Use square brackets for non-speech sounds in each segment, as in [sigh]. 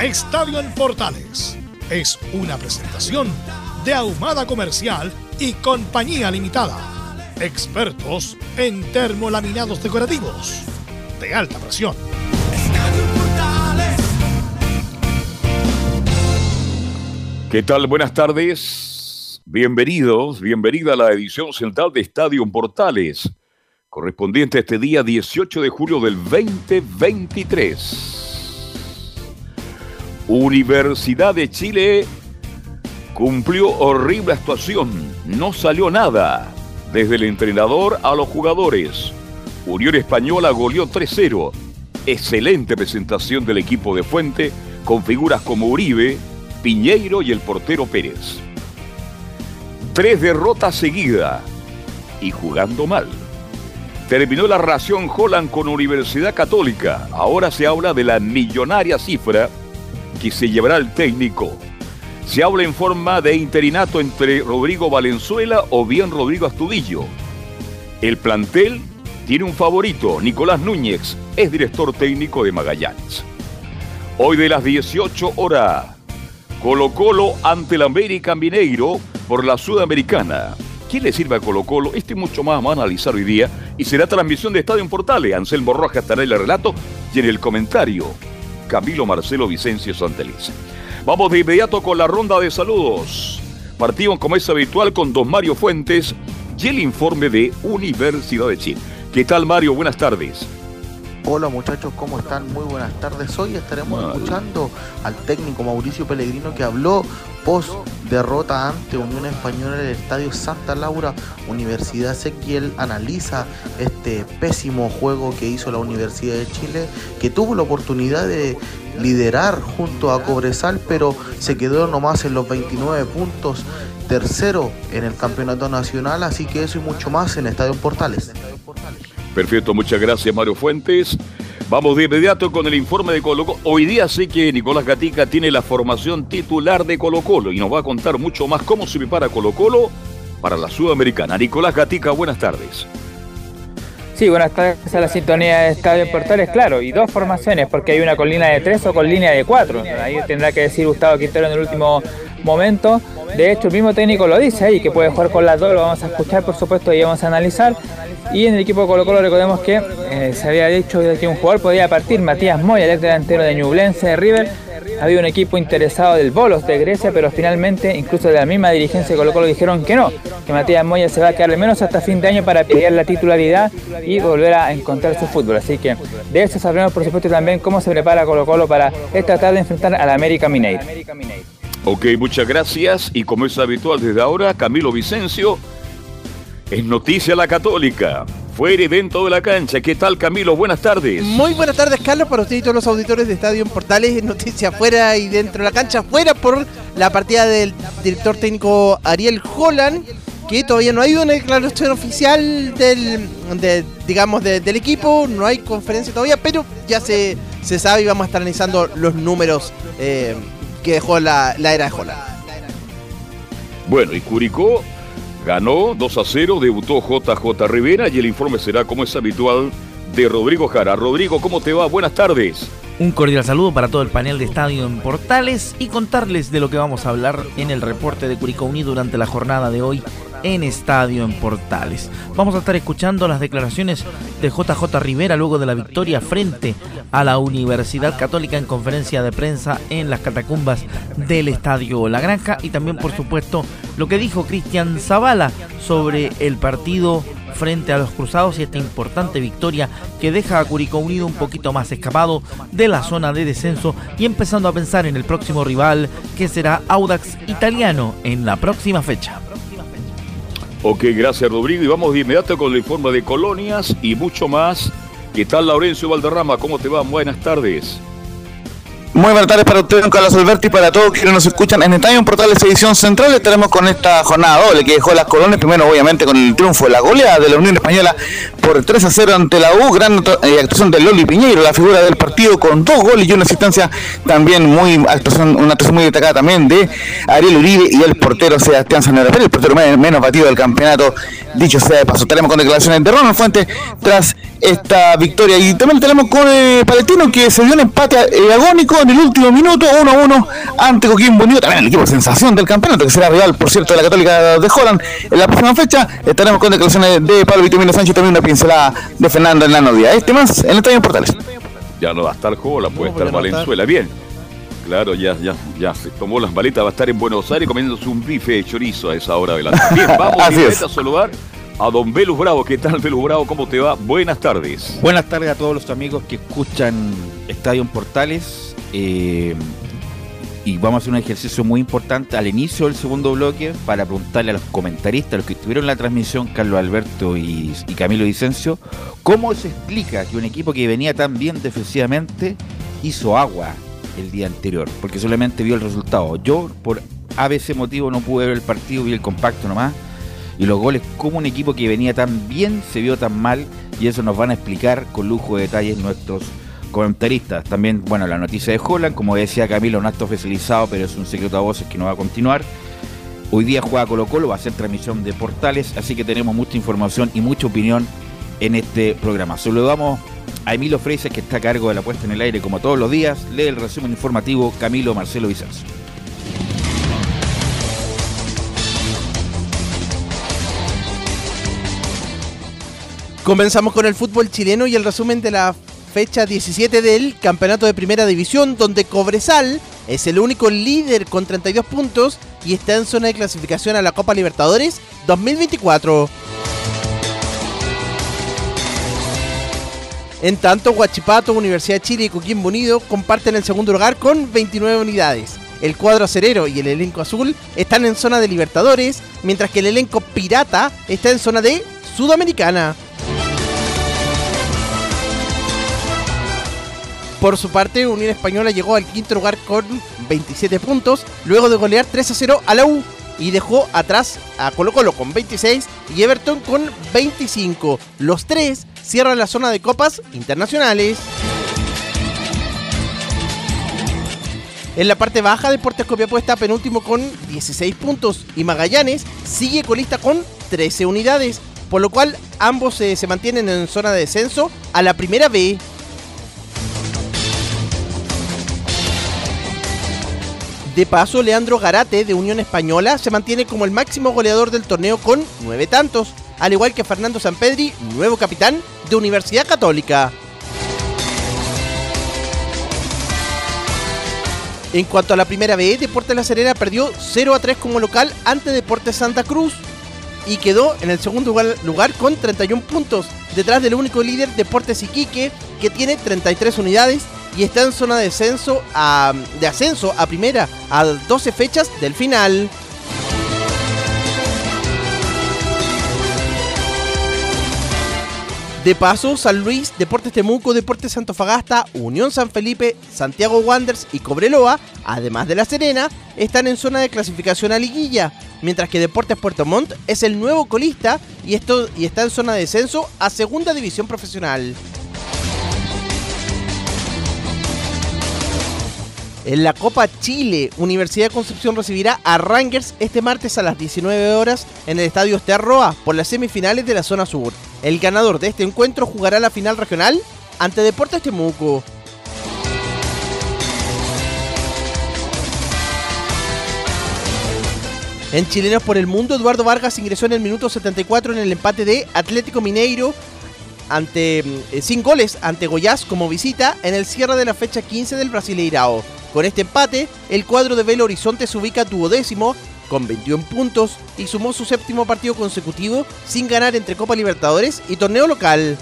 Estadio en Portales es una presentación de Ahumada Comercial y Compañía Limitada. Expertos en termolaminados decorativos de alta presión. ¿Qué tal? Buenas tardes. Bienvenidos, bienvenida a la edición central de Estadio Portales, correspondiente a este día 18 de julio del 2023. Universidad de Chile cumplió horrible actuación, no salió nada, desde el entrenador a los jugadores. Unión Española goleó 3-0. Excelente presentación del equipo de Fuente, con figuras como Uribe, Piñeiro y el portero Pérez. Tres derrotas seguidas y jugando mal. Terminó la ración Holland con Universidad Católica. Ahora se habla de la millonaria cifra que se llevará el técnico. Se habla en forma de interinato entre Rodrigo Valenzuela o bien Rodrigo Astudillo. El plantel tiene un favorito, Nicolás Núñez, es director técnico de Magallanes. Hoy de las 18 horas, Colo Colo ante el América Mineiro por la Sudamericana. ¿Qué le sirve a Colo Colo? Este mucho más vamos a analizar hoy día y será transmisión de Estadio en Portales. Anselmo Rojas estará en el relato y en el comentario Camilo Marcelo Vicencio Santeliz. Vamos de inmediato con la ronda de saludos. Partimos como es habitual con don Mario Fuentes y el informe de Universidad de Chile. ¿Qué tal Mario? Buenas tardes. Hola muchachos, ¿cómo están? Muy buenas tardes. Hoy estaremos escuchando al técnico Mauricio Pellegrino que habló post derrota ante Unión Española en el Estadio Santa Laura, Universidad Ezequiel analiza este pésimo juego que hizo la Universidad de Chile, que tuvo la oportunidad de liderar junto a Cobresal, pero se quedó nomás en los 29 puntos, tercero en el campeonato nacional, así que eso y mucho más en Estadio Portales. Perfecto, muchas gracias Mario Fuentes. Vamos de inmediato con el informe de Colo Colo. Hoy día sé que Nicolás Gatica tiene la formación titular de Colo Colo y nos va a contar mucho más cómo se prepara Colo Colo para la Sudamericana. Nicolás Gatica, buenas tardes. Sí, buenas tardes a la sintonía de Estadio Portales, claro, y dos formaciones, porque hay una con línea de tres o con línea de cuatro. Ahí tendrá que decir Gustavo Quintero en el último momento. De hecho, el mismo técnico lo dice ahí, que puede jugar con las dos, lo vamos a escuchar por supuesto y vamos a analizar. Y en el equipo de Colo Colo recordemos que eh, se había dicho que un jugador podía partir, Matías Moya, el delantero de Ñublense de River. Había un equipo interesado del Bolos de Grecia, pero finalmente, incluso de la misma dirigencia de Colo Colo dijeron que no, que Matías Moya se va a quedar al menos hasta fin de año para pelear la titularidad y volver a encontrar su fútbol. Así que de eso sabremos por supuesto también cómo se prepara Colo Colo para esta tarde enfrentar al América Mineiro. Ok, muchas gracias. Y como es habitual desde ahora, Camilo Vicencio, es noticia la católica. Fuera y dentro de la cancha. ¿Qué tal, Camilo? Buenas tardes. Muy buenas tardes, Carlos, para usted y todos los auditores de Estadio en Portales. [laughs] Noticia fuera y dentro de la cancha. Fuera por la partida del director técnico Ariel Holland, que todavía no ha ido una declaración oficial del, digamos, del equipo. No hay conferencia todavía, pero ya se, se sabe y vamos a estar analizando los números eh, que dejó la, la era de Holland. Bueno, y Curicó ganó 2 a 0, debutó JJ Rivera y el informe será, como es habitual, de Rodrigo Jara. Rodrigo, ¿cómo te va? Buenas tardes. Un cordial saludo para todo el panel de Estadio en Portales y contarles de lo que vamos a hablar en el reporte de Curicó Unido durante la jornada de hoy en Estadio en Portales. Vamos a estar escuchando las declaraciones de JJ Rivera luego de la victoria frente a la Universidad Católica en conferencia de prensa en las catacumbas del Estadio La Granja y también por supuesto lo que dijo Cristian Zavala sobre el partido frente a los Cruzados y esta importante victoria que deja a Curicó Unido un poquito más escapado de la zona de descenso y empezando a pensar en el próximo rival que será Audax Italiano en la próxima fecha. Ok, gracias Rodrigo y vamos de inmediato con el informe de colonias y mucho más. ¿Qué tal Laurencio Valderrama? ¿Cómo te va? Buenas tardes. Muy buenas tardes para ustedes, Carlos Alberti, y para todos quienes nos escuchan en Estadio Portales Edición Central. Estaremos con esta jornada doble que dejó las colonias, primero obviamente con el triunfo de la goleada de la Unión Española por 3 a 0 ante la U, gran eh, actuación de Loli Piñeiro, la figura del partido con dos goles y una asistencia también muy actuación, una actuación muy destacada también de Ariel Uribe y el portero Sebastián Sanera el portero menos batido del campeonato, dicho sea de paso. Estaremos con declaraciones de Ronald Fuente tras esta victoria y también tenemos con eh, Palestino que se dio un empate eh, agónico en el último minuto, 1-1 ante Coquimbo Unido, también el equipo sensación del campeonato, que será rival, por cierto, de la Católica de Holland en la próxima fecha. Estaremos con declaraciones de Pablo Vitamino Sánchez también una pincelada de Fernando Hernando Díaz. Este más en el Estadio Portales. Ya no va a estar Holland, puede estar Valenzuela. Bien. Claro, ya, ya, ya se tomó las maletas, va a estar en Buenos Aires comiéndose un bife de chorizo a esa hora de la tarde. Bien, [laughs] vamos a saludar a don Velus Bravo. ¿Qué tal, Velus Bravo? ¿Cómo te va? Buenas tardes. Buenas tardes a todos los amigos que escuchan Estadio Portales. Eh, y vamos a hacer un ejercicio muy importante al inicio del segundo bloque para preguntarle a los comentaristas, a los que estuvieron en la transmisión, Carlos Alberto y, Camilo Vicencio, cómo se explica que un equipo que venía tan bien defensivamente hizo agua el día anterior, porque solamente vio el resultado. Yo, por ABC motivo, no pude ver el partido, vi el compacto nomás, y los goles, como un equipo que venía tan bien se vio tan mal, y eso nos van a explicar con lujo de detalles nuestros comentaristas. También, bueno, la noticia de Holland, como decía Camilo, un acto oficializado, pero es un secreto a voces que no va a continuar. Hoy día juega Colo Colo, va a ser transmisión de portales, así que tenemos mucha información y mucha opinión en este programa. Saludamos a Emilio Freises, que está a cargo de la puesta en el aire como todos los días. Lee el resumen informativo Camilo Marcelo Vicenzo. Comenzamos con el fútbol chileno y el resumen de la fecha 17 del Campeonato de Primera División, donde Cobresal es el único líder con 32 puntos y está en zona de clasificación a la Copa Libertadores 2024. En tanto, Huachipato, Universidad de Chile y Coquimbo Unido comparten el segundo lugar con 29 unidades. El cuadro acerero y el elenco azul están en zona de Libertadores, mientras que el elenco pirata está en zona de Sudamericana. Por su parte, Unión Española llegó al quinto lugar con 27 puntos, luego de golear 3 a 0 a la U y dejó atrás a Colo Colo con 26 y Everton con 25. Los tres cierran la zona de copas internacionales. En la parte baja, Deportes Copiapó está penúltimo con 16 puntos y Magallanes sigue colista con 13 unidades, por lo cual ambos se mantienen en zona de descenso a la primera B. De paso, Leandro Garate de Unión Española se mantiene como el máximo goleador del torneo con nueve tantos, al igual que Fernando Sampedri, nuevo capitán de Universidad Católica. En cuanto a la primera B, Deportes La Serena perdió 0 a 3 como local ante Deportes Santa Cruz y quedó en el segundo lugar con 31 puntos, detrás del único líder Deportes Iquique que tiene 33 unidades y está en zona de, descenso a, de ascenso a primera a 12 fechas del final. De paso, San Luis, Deportes Temuco, Deportes Santofagasta, Unión San Felipe, Santiago Wanderers y Cobreloa, además de La Serena, están en zona de clasificación a liguilla, mientras que Deportes Puerto Montt es el nuevo colista y, esto, y está en zona de descenso a Segunda División Profesional. En la Copa Chile, Universidad de Concepción recibirá a Rangers este martes a las 19 horas en el Estadio Esterroa por las semifinales de la zona sur. El ganador de este encuentro jugará la final regional ante Deportes Temuco. En Chilenos por el Mundo, Eduardo Vargas ingresó en el minuto 74 en el empate de Atlético Mineiro ante, eh, sin goles ante Goiás como visita en el cierre de la fecha 15 del Brasileirao. Con este empate, el cuadro de Belo Horizonte se ubica duodécimo con 21 puntos y sumó su séptimo partido consecutivo sin ganar entre Copa Libertadores y torneo local.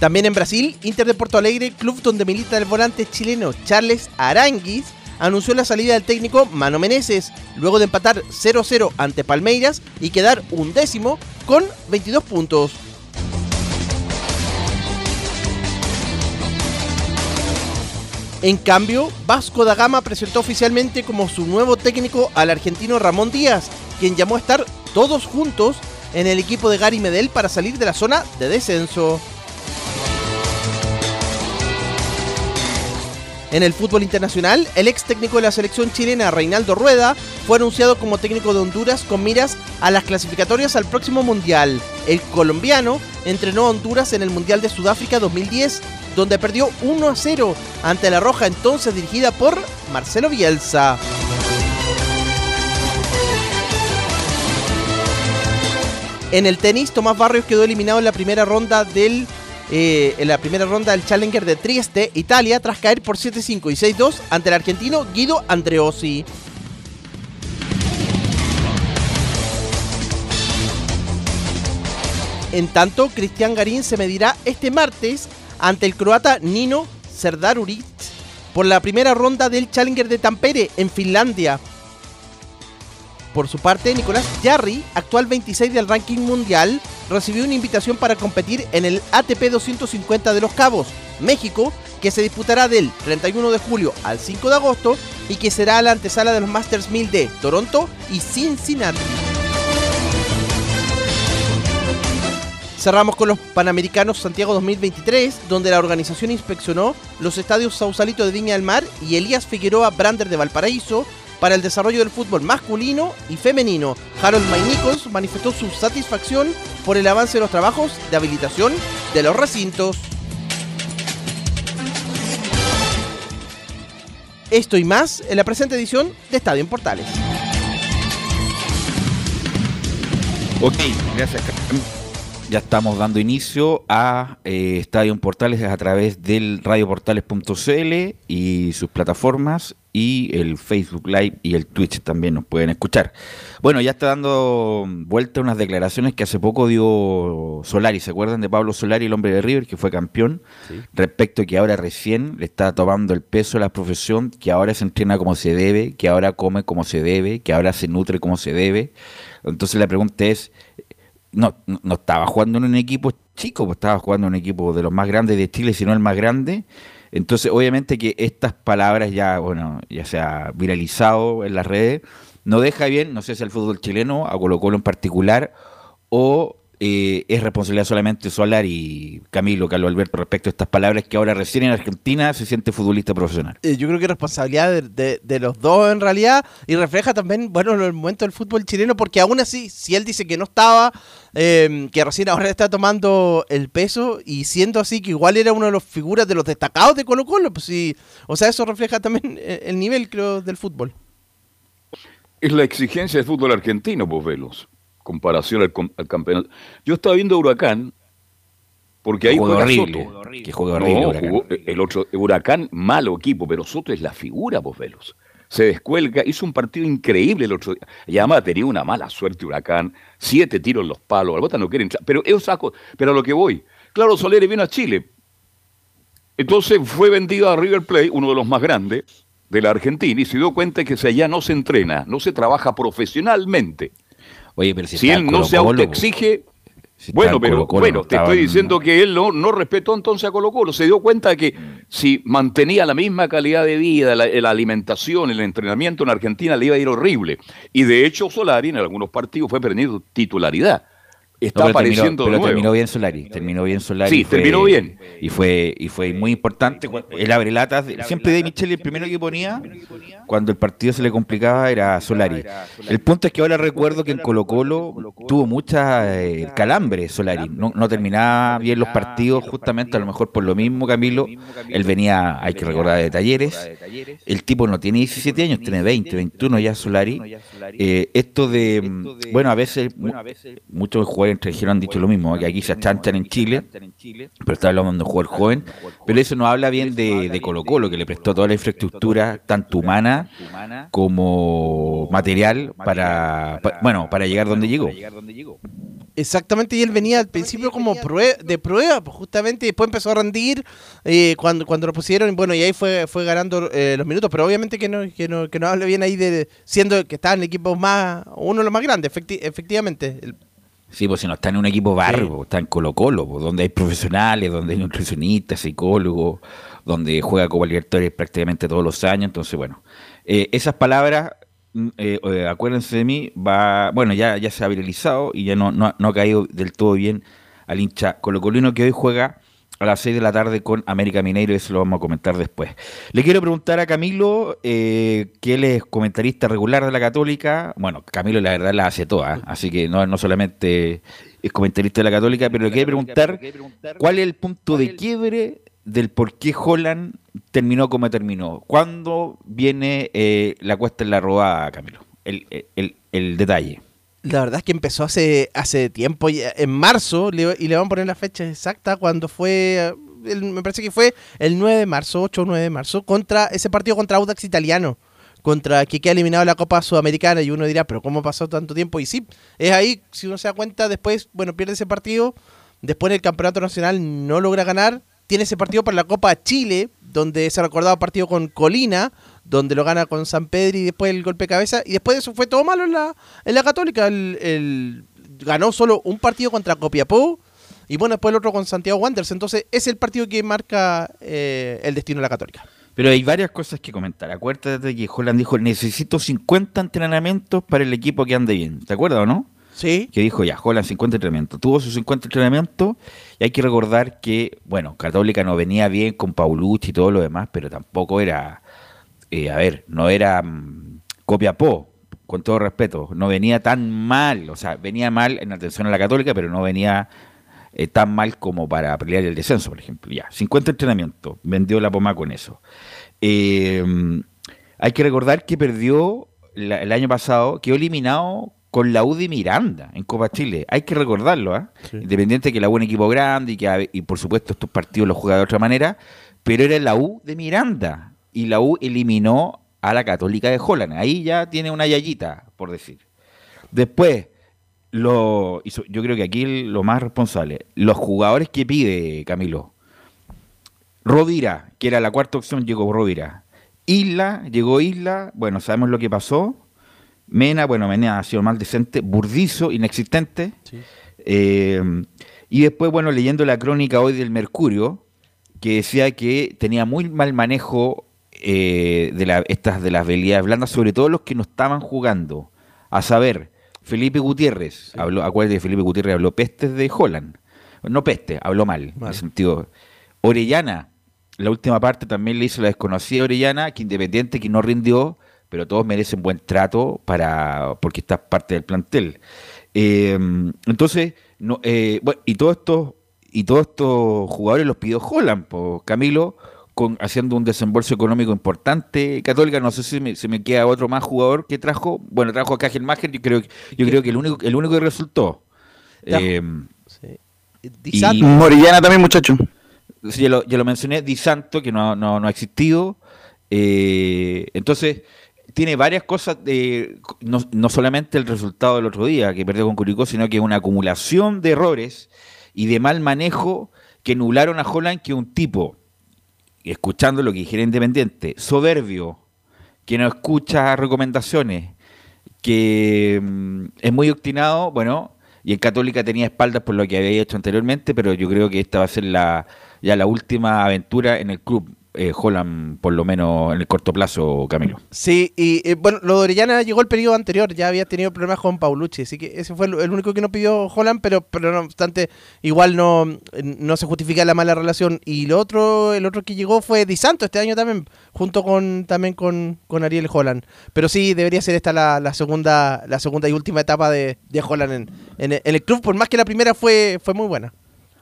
También en Brasil, Inter de Porto Alegre, club donde milita el volante chileno Charles Aranguis, anunció la salida del técnico Mano Meneses, luego de empatar 0-0 ante Palmeiras y quedar un décimo con 22 puntos. En cambio, Vasco da Gama presentó oficialmente como su nuevo técnico al argentino Ramón Díaz, quien llamó a estar todos juntos en el equipo de Gary Medel para salir de la zona de descenso. En el fútbol internacional, el ex técnico de la selección chilena, Reinaldo Rueda, fue anunciado como técnico de Honduras con miras a las clasificatorias al próximo Mundial. El colombiano entrenó a Honduras en el Mundial de Sudáfrica 2010, donde perdió 1 a 0 ante la Roja entonces dirigida por Marcelo Bielsa. En el tenis, Tomás Barrios quedó eliminado en la primera ronda del eh, en la primera ronda del Challenger de Trieste, Italia, tras caer por 7-5 y 6-2 ante el argentino Guido Andreossi. En tanto, Cristian Garín se medirá este martes ante el croata Nino Serdaruric por la primera ronda del Challenger de Tampere en Finlandia. Por su parte, Nicolás Jarry, actual 26 del ranking mundial, recibió una invitación para competir en el ATP 250 de Los Cabos, México, que se disputará del 31 de julio al 5 de agosto y que será la antesala de los Masters 1000 de Toronto y Cincinnati. Cerramos con los Panamericanos Santiago 2023, donde la organización inspeccionó los estadios Sausalito de Viña del Mar y Elías Figueroa Brander de Valparaíso para el desarrollo del fútbol masculino y femenino. Harold Maynicos manifestó su satisfacción por el avance de los trabajos de habilitación de los recintos. Esto y más en la presente edición de Estadio en Portales. Ok, gracias. Ya estamos dando inicio a eh, Estadio Portales a través del radioportales.cl y sus plataformas y el Facebook Live y el Twitch también nos pueden escuchar. Bueno, ya está dando vuelta unas declaraciones que hace poco dio Solari, ¿se acuerdan de Pablo Solari, el hombre de River, que fue campeón? Respecto a que ahora recién le está tomando el peso a la profesión, que ahora se entrena como se debe, que ahora come como se debe, que ahora se nutre como se debe. Entonces la pregunta es, no, no estaba jugando en un equipo chico, pues estaba jugando en un equipo de los más grandes de Chile, sino el más grande, entonces, obviamente que estas palabras ya, bueno, ya se ha viralizado en las redes, no deja bien, no sé si al fútbol chileno, a Colo Colo en particular, o eh, es responsabilidad solamente Solar y Camilo, Carlos Alberto, respecto a estas palabras que ahora recién en Argentina se siente futbolista profesional. Eh, yo creo que es responsabilidad de, los dos en realidad y refleja también, bueno, el momento del fútbol chileno, porque aún así, si él dice que no estaba, em, que recién ahora está tomando el peso y siendo así que igual era uno de los figuras de los destacados de Colo Colo, pues sí, o sea, eso refleja también eh, el nivel, creo, del fútbol. Es la exigencia del fútbol argentino, pues velos comparación al, campeonato. Yo estaba viendo Huracán, porque ahí juega horrible, Soto. Que juega horrible el otro, Huracán, malo equipo, pero Soto es la figura, vos velos. Se descuelga, hizo un partido increíble el otro día. Y además tenía una mala suerte Huracán, siete tiros en los palos, bota no quiere entrar. Pero yo saco, pero a lo que voy. Claro, Soler vino a Chile. Entonces fue vendido a River Plate, uno de los más grandes de la Argentina, y se dio cuenta que allá no se entrena, no se trabaja profesionalmente. Oye, pero si, si él no se autoexige, bueno, pero bueno, te estoy diciendo que él no, no respetó entonces a Colo Colo. Se dio cuenta que si mantenía la misma calidad de vida, la, alimentación, el entrenamiento en Argentina, le iba a ir horrible. Y de hecho, Solari en algunos partidos fue perdiendo titularidad. Está No, pero apareciendo terminó, de pero nuevo. terminó bien Solari, terminó bien Solari. Sí, y fue- terminó bien. Y fue, y fue muy importante. El abre latas, siempre de Michele el primero que ponía, cuando el partido se le complicaba, era Solari. El punto es que ahora recuerdo que en Colo Colo tuvo mucha eh, calambre Solari. No, no terminaba bien los partidos, justamente a lo mejor por lo mismo, Camilo. Él venía, hay que recordar, de talleres. El tipo no tiene 17 años, tiene 20, 21 ya Solari. Eh, esto de, bueno, a veces, mu- muchos jugadores extranjeros han dicho lo mismo, que aquí se achanchan en Chile, pero está hablando de un jugador joven, pero eso no habla bien de, de Colo Colo, que le prestó toda la infraestructura, tanto humana como material, para, pa- bueno, para llegar donde llegó. Exactamente, y él venía al principio como prue- de prueba, pues justamente, y después empezó a rendir eh, cuando, cuando lo pusieron, bueno, y ahí fue, fue ganando eh, los minutos, pero obviamente que no, que no, que no hable bien ahí de siendo que estaba en equipos más, uno de los más grandes, efecti- efectivamente. El- Sí, pues si no está en un equipo barro, está en Colo Colo, pues, donde hay profesionales, donde hay nutricionistas, psicólogos, donde juega Copa Libertadores prácticamente todos los años. Entonces, bueno, eh, esas palabras, mm, eh, eh, acuérdense de mí, va, bueno, ya, ya se ha viralizado y ya no, no, no ha caído del todo bien al hincha colocolino que hoy juega a las 6 de la tarde con América Mineiro, eso lo vamos a comentar después. Le quiero preguntar a Camilo, eh, que él es comentarista regular de la Católica. Bueno, Camilo la verdad la hace toda, ¿eh? así que no, no solamente es comentarista de la Católica, pero le quiero preguntar cuál es el punto de quiebre del por qué Holland terminó como terminó. ¿Cuándo viene eh, la cuesta en la robada, Camilo? El- el- el detalle. La verdad es que empezó hace, hace tiempo, en marzo, y le van a poner la fecha exacta cuando fue, me parece que fue el 9 de marzo, 8 o 9 de marzo, contra ese partido contra Audax Italiano, contra que queda eliminado la Copa Sudamericana, y uno dirá, pero ¿cómo pasó tanto tiempo? Y sí, es ahí, si uno se da cuenta, después, bueno, pierde ese partido, después en el Campeonato Nacional no logra ganar, tiene ese partido para la Copa Chile, donde se recordaba partido con Colina, donde lo gana con San Pedro y después el golpe de cabeza, y después de eso fue todo malo en la, en la Católica. El, el- ganó solo un partido contra Copiapó y bueno, después el otro con Santiago Wanderers. Entonces es el partido que marca eh, el destino de la Católica. Pero hay varias cosas que comentar. Acuérdate que Holland dijo, necesito 50 entrenamientos para el equipo que ande bien. ¿Te acuerdas o no? Sí. Que dijo, ya, Holland 50 entrenamientos. Tuvo sus 50 entrenamientos y hay que recordar que, bueno, Católica no venía bien con Paulucci y todo lo demás, pero tampoco era, eh, a ver, no era mm, Copiapó, con todo respeto. No venía tan mal, o sea, venía mal en atención a la Católica, pero no venía eh, tan mal como para pelear el descenso, por ejemplo. Ya, 50 entrenamientos, vendió la poma con eso. Eh, hay que recordar que perdió la- el año pasado, quedó eliminado con la U de Miranda en Copa Chile. Hay que recordarlo, ¿ah? Independiente que la U es un equipo grande y que y por supuesto estos partidos los juega de otra manera, pero era la U de Miranda y la U eliminó a la Católica de Holland. Ahí ya tiene una yayita, por decir. Después, lo, yo creo que aquí lo más responsable, los jugadores que pide Camilo. Rovira, que era la cuarta opción, llegó Rovira. Isla, llegó Isla, bueno, sabemos lo que pasó. Mena, bueno, Mena ha sido mal decente. Burdizo, inexistente. Eh, y después, bueno, leyendo la crónica hoy del Mercurio, que decía que tenía muy mal manejo eh, de la, estas de las habilidades blandas, sobre todo los que no estaban jugando. A saber, Felipe Gutiérrez, habló, acuérdate, Felipe Gutiérrez habló pestes de Holland. No peste, habló mal, en el sentido. Orellana, la última parte también le hizo la desconocida Orellana, que independiente que no rindió, pero todos merecen buen trato para porque está parte del plantel. Eh, entonces, no, eh, bueno, y todos estos y todos estos jugadores los pidió Holland, por Camilo, con, haciendo un desembolso económico importante. Católica, no sé si me, se me queda otro más jugador que trajo. Bueno, trajo a Kajelmacher, yo creo, yo creo que el único, el único que resultó. Eh, Sí. Y- Di Santo. Morillana también, muchacho. Sí, ya, lo, ya lo mencioné, Di Santo, que no, no, no ha existido. Eh, entonces, tiene varias cosas, de, no, no solamente el resultado del otro día, que perdió con Curicó, sino que una acumulación de errores y de mal manejo que nublaron a Holland, que un tipo, escuchando lo que dijera Independiente, soberbio, que no escucha recomendaciones, que mm, es muy obstinado, bueno, y en Católica tenía espaldas por lo que había hecho anteriormente, pero yo creo que esta va a ser la ya la última aventura en el club. Eh, Holland por lo menos en el corto plazo, Camilo. Sí, y eh, bueno, lo de Orellana llegó el periodo anterior, ya había tenido problemas con Paulucci, así que ese fue el, único que no pidió Holland, pero, pero no obstante, igual no, no se justifica la mala relación. Y lo otro, el otro que llegó fue Di Santo este año también, junto con también con, con Ariel Holland. Pero sí, debería ser esta la, segunda, la segunda y última etapa de, de Holland en, en, en el club, por más que la primera fue, fue muy buena.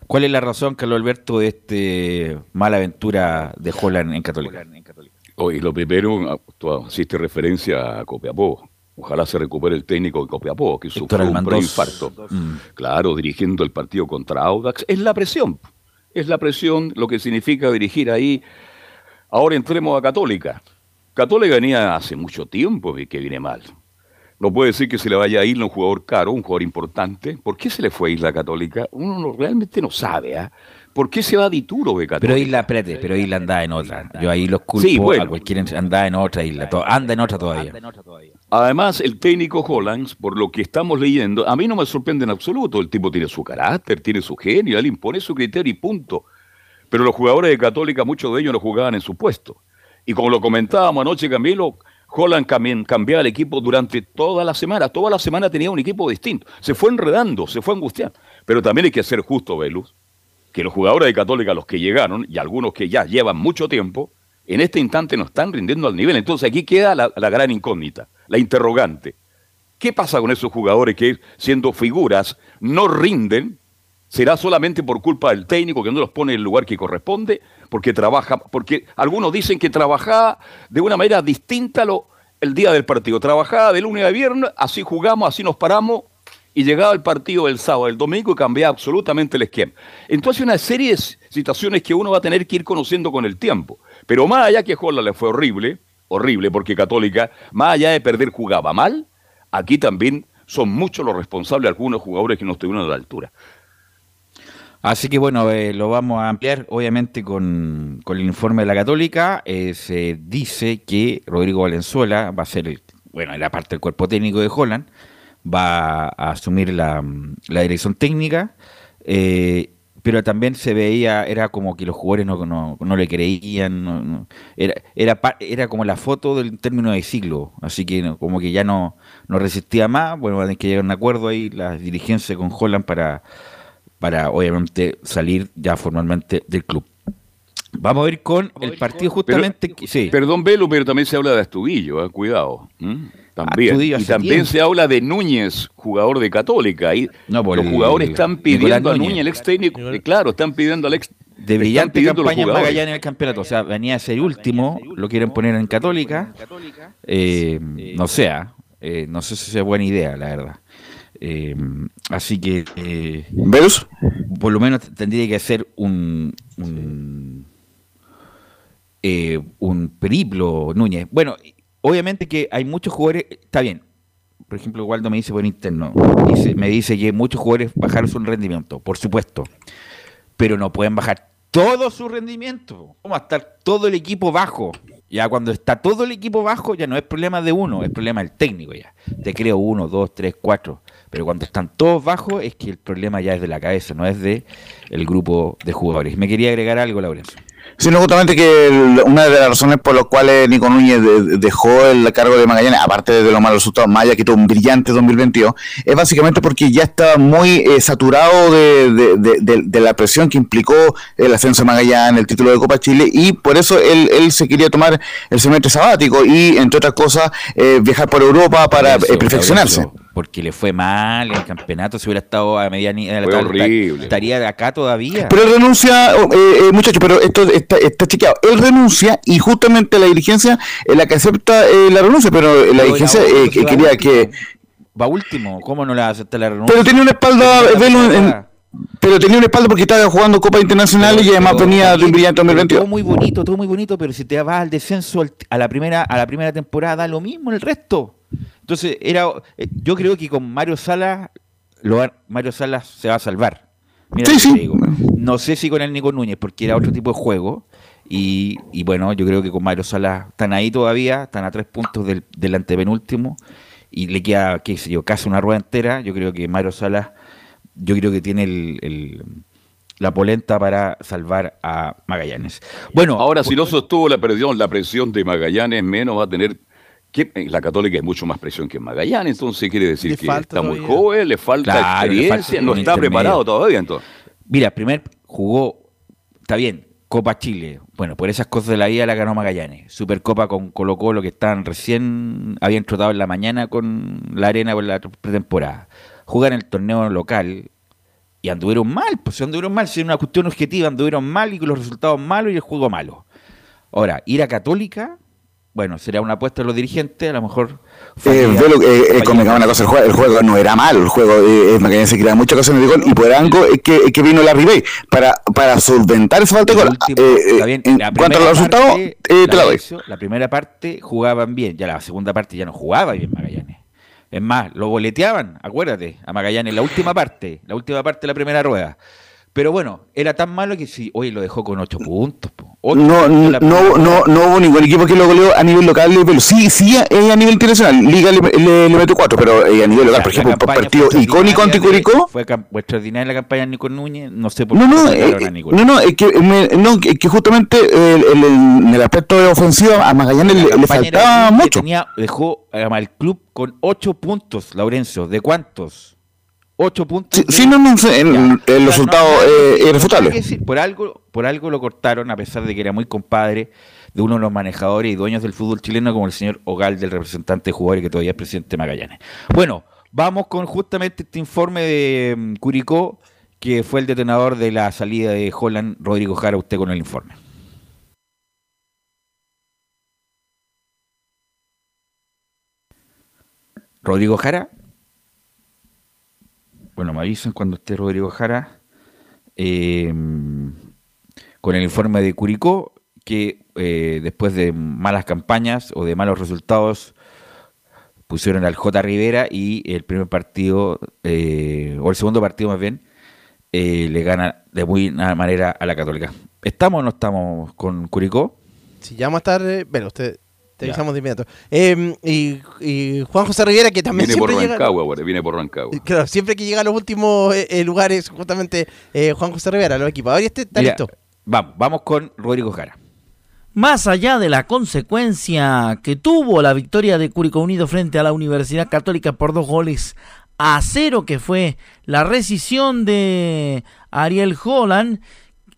¿Cuál es la razón, Carlos Alberto, de este mala aventura de Holland en Católica? Oye, lo primero, tú hiciste referencia a Copiapó. Ojalá se recupere el técnico de Copiapó, que sufrió un preinfarto. Mm. Claro, dirigiendo el partido contra Audax. Es la presión. Es la presión lo que significa dirigir ahí. Ahora entremos a Católica. Católica venía hace mucho tiempo que viene mal. No puede decir que se le vaya a ir un jugador caro, un jugador importante. ¿Por qué se le fue a Isla Católica? Uno no- realmente no sabe, ¿ah? ¿Por qué se va de Ituro de Católica? Pero Isla, espérate, pero Isla anda en otra. Yo ahí los culpo Sí, bueno. a cualquiera anda en otra isla. Anda en otra todavía. Además, el técnico Hollands, por lo que estamos leyendo, a mí no me sorprende en absoluto. El tipo tiene su carácter, tiene su genio, él impone su criterio y punto. Pero los jugadores de Católica, muchos de ellos no jugaban en su puesto. Y como lo comentábamos anoche, Camilo, Holland cambi- cambiaba el equipo durante toda la semana. Toda la semana tenía un equipo distinto. Se fue enredando, se fue angustiando. Pero también hay que ser justo, Velus, que los jugadores de Católica, los que llegaron, y algunos que ya llevan mucho tiempo, en este instante no están rindiendo al nivel. Entonces aquí queda la gran incógnita, la interrogante. ¿Qué pasa con esos jugadores que siendo figuras no rinden? ¿Será solamente por culpa del técnico que no los pone en el lugar que corresponde? Porque trabaja, porque algunos dicen que trabajaba de una manera distinta lo, el día del partido. Trabajaba de lunes a viernes, así jugamos, así nos paramos, y llegaba el partido el sábado, el domingo y cambiaba absolutamente el esquema. Entonces una serie de situaciones que uno va a tener que ir conociendo con el tiempo. Pero más allá que Holland le fue horrible, horrible porque Católica, más allá de perder jugaba mal, aquí también son muchos los responsables algunos jugadores que no estuvieron a la altura. Así que bueno, eh, lo vamos a ampliar obviamente con, con el informe de la Católica. Eh, se dice que Rodrigo Valenzuela va a ser, el, bueno, era parte del cuerpo técnico de Holland, va a asumir la, la dirección técnica, eh, pero también se veía, era como que los jugadores no, no, no le creían, no- era, era, era como la foto del término de siglo, así que como que ya no, no resistía más, bueno, van a tener que llegar a un acuerdo ahí, la dirigencia con Holland para para obviamente salir ya formalmente del club. Vamos a ir con el partido justamente. que- sí. Perdón, Velo, pero también se habla de Astudillo, eh, cuidado. También. Astudillo y también tiempo. se habla de Núñez, jugador de Católica. Y No, por los el- jugadores están pidiendo a Núñez. El ex técnico. eh, claro, están pidiendo al ex. de brillante campaña en. Magallanes en el campeonato. O sea, venía a ser último, lo quieren poner en Católica. Eh, no sea, eh, no sé si sea buena idea, la verdad. Eh, así que, eh, por lo menos tendría que hacer un, un, eh, un periplo Núñez. Bueno, obviamente que hay muchos jugadores, está bien. Por ejemplo, Waldo me dice por interno, dice- me dice que muchos jugadores bajaron su rendimiento, por supuesto, pero no pueden bajar todo su rendimiento. ¿Cómo va a estar todo el equipo bajo? Ya cuando está todo el equipo bajo, ya no es problema de uno, es problema del técnico ya. Te creo uno, dos, tres, cuatro. Pero cuando están todos bajos, es que el problema ya es de la cabeza, no es de el grupo de jugadores. Me quería agregar algo, Laurencio. Sino justamente que el- una de las razones por las cuales Nico Núñez de- dejó el cargo de Magallanes, aparte de los malos resultados, más allá que tuvo un brillante 2022, es básicamente porque ya estaba muy eh, saturado de, de- de- de- de la presión que implicó el ascenso de Magallanes, el título de Copa Chile, y por eso él, él se quería tomar el semestre sabático y, entre otras cosas, eh, viajar por Europa para Eso, eh, perfeccionarse. Porque le fue mal en el campeonato, si hubiera estado a medianía de la Fue tabla, horrible. estaría acá todavía. Pero él renuncia, oh, eh, eh, muchachos, pero esto está, está chequeado. Él renuncia y justamente la dirigencia es la que acepta eh, la renuncia, pero la dirigencia la eh, que quería último. que... Va último, ¿cómo no le va a aceptar la renuncia? Pero tenía una espalda, Pero Velo, en- pero tenía una espalda porque estaba jugando Copa Internacional y además Pero venía de un brillante pero 2022. Todo muy bonito, todo muy bonito, pero si te vas al descenso al- a la primera a la primera temporada, da lo mismo el resto. Entonces, era eh, yo creo que con Mario Salas lo Mario Salas se va a salvar. Mira Sí, lo que sí. te digo. No sé si con el Nico Núñez, porque era otro tipo de juego. Y, y bueno, yo creo que con Mario Salas están ahí todavía, están a tres puntos del, del antepenúltimo. Y le queda, qué sé yo, casi una rueda entera. Yo creo que Mario Salas, yo creo que tiene el, el- la polenta para salvar a Magallanes. Bueno, ahora si no sostuvo la presión, la presión de Magallanes, menos va a tener que la Católica es mucho más presión que Magallanes, entonces quiere decir que está muy joven, le falta experiencia, no está preparado todavía entonces. Mira, primer jugó, está bien, Copa Chile. Bueno, por esas cosas de la vida la ganó Magallanes. Supercopa con Colo Colo que estaban recién, habían trotado en la mañana con la arena por la pretemporada. Jugar en el torneo local y anduvieron mal, pues anduvieron mal, si era una cuestión objetiva, anduvieron mal y con los resultados malos y el juego malo. Ahora, ir a Católica bueno, será una apuesta de los dirigentes, a lo mejor. Eh, eh, eh una cosa, el juego, el juego, no era malo, el juego eh, Magallanes se creaba muchas ocasiones de gol y por algo es que, que vino la Ribey para, para solventar esa falta de gol. Eh, en cuanto a los resultados, te la doy. La primera parte jugaban bien, ya la segunda parte ya no jugaba bien Magallanes. Es más, lo boleteaban, acuérdate, a Magallanes, la última parte, la última parte de la primera rueda. Pero bueno, era tan malo que si hoy lo dejó con ocho puntos. no, no, no, no hubo ningún equipo que lo goleó a nivel local, sí, sí es a nivel internacional. Liga le, le, metió cuatro, pero eh, a nivel local, por ejemplo, un partido icónico ante Curicó. Fue extraordinaria la campaña de Nico Núñez, no sé por qué. No, eh, a Nico. no, no, es que, no, es que justamente el, el, en el aspecto de ofensiva a Magallanes le, le, faltaba mucho. Tenía, dejó al club con ocho puntos, Laurencio. ¿De cuántos? 8 puntos. Sí, no, no, el, el resultado es eh, irrefutable. por, algo, por algo lo cortaron, a pesar de que era muy compadre de uno de los manejadores y dueños del fútbol chileno, como el señor Ogal, del representante de jugadores que todavía es presidente de Magallanes. Bueno, vamos con justamente este informe de mm, Curicó, que fue el detonador de la salida de Holland, Rodrigo Jara, usted con el informe. Rodrigo Jara. Bueno, me avisan cuando esté Rodrigo Jara em, con el informe de Curicó, que eh, después de malas campañas o de malos resultados pusieron al J. Rivera y el primer partido, eh, o el segundo partido más bien, eh, le gana de buena manera a la Católica. ¿Estamos o no estamos con Curicó? Si ya vamos a estar, bueno, usted te avisamos de inmediato. Em, y, Juan José Rivera, que también viene siempre por Rancagua, llega... viene por Rancagua. Claro, siempre que llega a los últimos eh, eh, lugares, justamente eh, Juan José Rivera, los equipos. Ahora este está listo. Vamos, vamos con Rodrigo Jara. Más allá de la consecuencia que tuvo la victoria de Curicó Unido frente a la Universidad Católica por dos goles a cero, que fue la rescisión de Ariel Holland,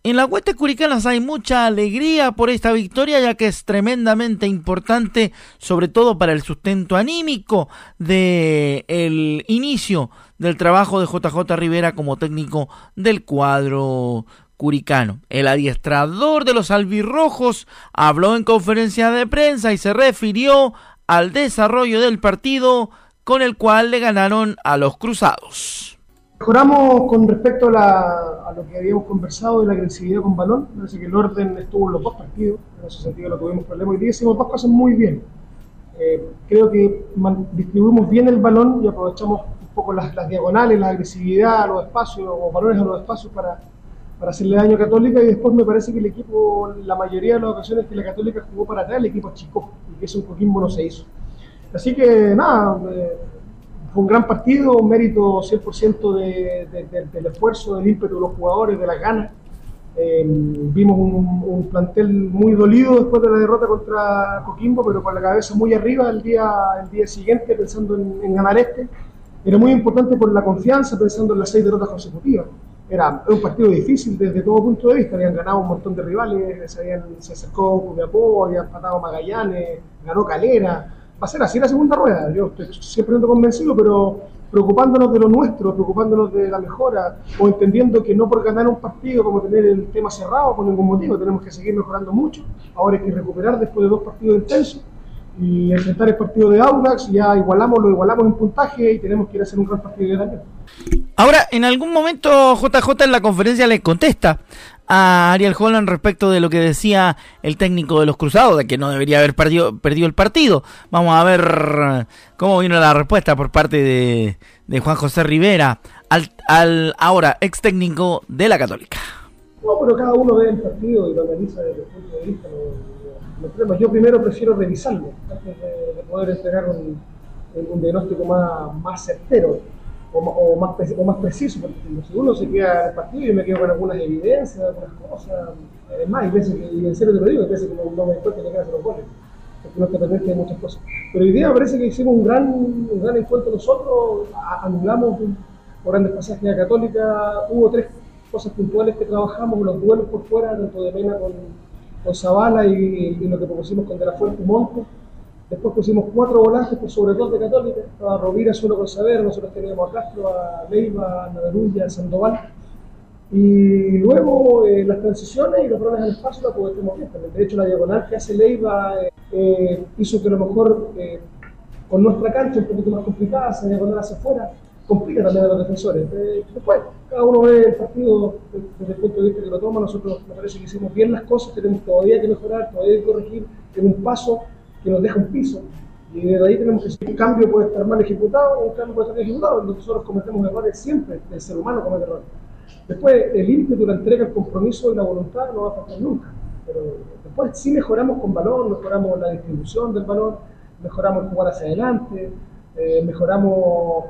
en la Hueste Curicanas hay mucha alegría por esta victoria ya que es tremendamente importante sobre todo para el sustento anímico del el inicio del trabajo de JJ Rivera como técnico del cuadro curicano. El adiestrador de los albirrojos habló en conferencia de prensa y se refirió al desarrollo del partido con el cual le ganaron a los cruzados. Mejoramos con respecto a, lo que habíamos conversado de la agresividad con balón. Parece que el orden estuvo en los dos partidos. En ese sentido no tuvimos problemas. Hoy día hicimos dos cosas muy bien. Eh, creo que distribuimos bien el balón y aprovechamos un poco las, diagonales, la agresividad a los espacios o balones a los espacios para, para hacerle daño a Católica. Y después me parece que el equipo, la mayoría de las ocasiones que la Católica jugó para atrás, el equipo chico y que eso un Coquimbo no se hizo. Así que nada. Eh, un gran partido, un mérito 100% del esfuerzo, del ímpetu de los jugadores, de las ganas. Eh, vimos un, plantel muy dolido después de la derrota contra Coquimbo, pero con la cabeza muy arriba el día, el día siguiente pensando en, ganar este. Era muy importante por la confianza, pensando en las seis derrotas consecutivas. Era, un partido difícil desde todo punto de vista, habían ganado un montón de rivales, se, habían, se acercó Copiapó, habían empatado Magallanes, ganó Calera, va a ser así la segunda rueda. Yo estoy siempre convencido, pero preocupándonos de lo nuestro, preocupándonos de la mejora, o entendiendo que no por ganar un partido como tener el tema cerrado por ningún motivo, tenemos que seguir mejorando mucho. Ahora hay que recuperar después de dos partidos intensos y enfrentar el partido de Audax, ya igualamos, lo igualamos en puntaje y tenemos que ir a hacer un gran partido de también. Ahora, en algún momento JJ en la conferencia le contesta a Ariel Holland respecto de lo que decía el técnico de los Cruzados, de que no debería haber perdido, perdido el partido. Vamos a ver cómo vino la respuesta por parte de, de Juan José Rivera, al, al ahora ex técnico de la Católica. No, pero cada uno ve el partido y lo analiza desde el punto de vista. Yo primero prefiero revisarlo antes de, poder entregar un, un diagnóstico más, más certero o, más, o más preciso, porque si uno se queda en el partido, yo me quedo con algunas evidencias, algunas cosas. Es más, hay veces y en serio te lo digo, hay veces que no, me encuentro que hacer los goles, porque no te permite de muchas cosas. Pero hoy día me parece que hicimos un gran, un gran encuentro nosotros, anulamos por grandes pasajes a Católica, hubo tres cosas puntuales que trabajamos, los duelos por fuera, tanto de Mena con, con Zavala y, lo que propusimos con De La Fuente y Después pusimos cuatro volantes, por sobre todo de Católica. Estaba Rovira solo con Saber, nosotros teníamos a Castro, a Leiva, a a Sandoval. Y luego eh, las transiciones y los roles al espacio la aprovechamos bien. De hecho, la diagonal que hace Leiva eh, hizo que a lo mejor eh, con nuestra cancha un poquito más complicada, esa diagonal hacia afuera, complica también a los defensores. después, cada uno ve el partido desde el punto de vista que lo toma. Nosotros me parece que hicimos bien las cosas, tenemos todavía que mejorar, todavía que corregir en un paso que nos deja un piso. Y de ahí tenemos que decir, un cambio puede estar mal ejecutado, un cambio puede estar ejecutado. Nosotros cometemos errores siempre, el ser humano comete errores. Después, el ímpetu, la entrega, el compromiso y la voluntad no va a faltar nunca. Pero después sí mejoramos con valor, mejoramos la distribución del valor, mejoramos el jugar hacia adelante, eh, mejoramos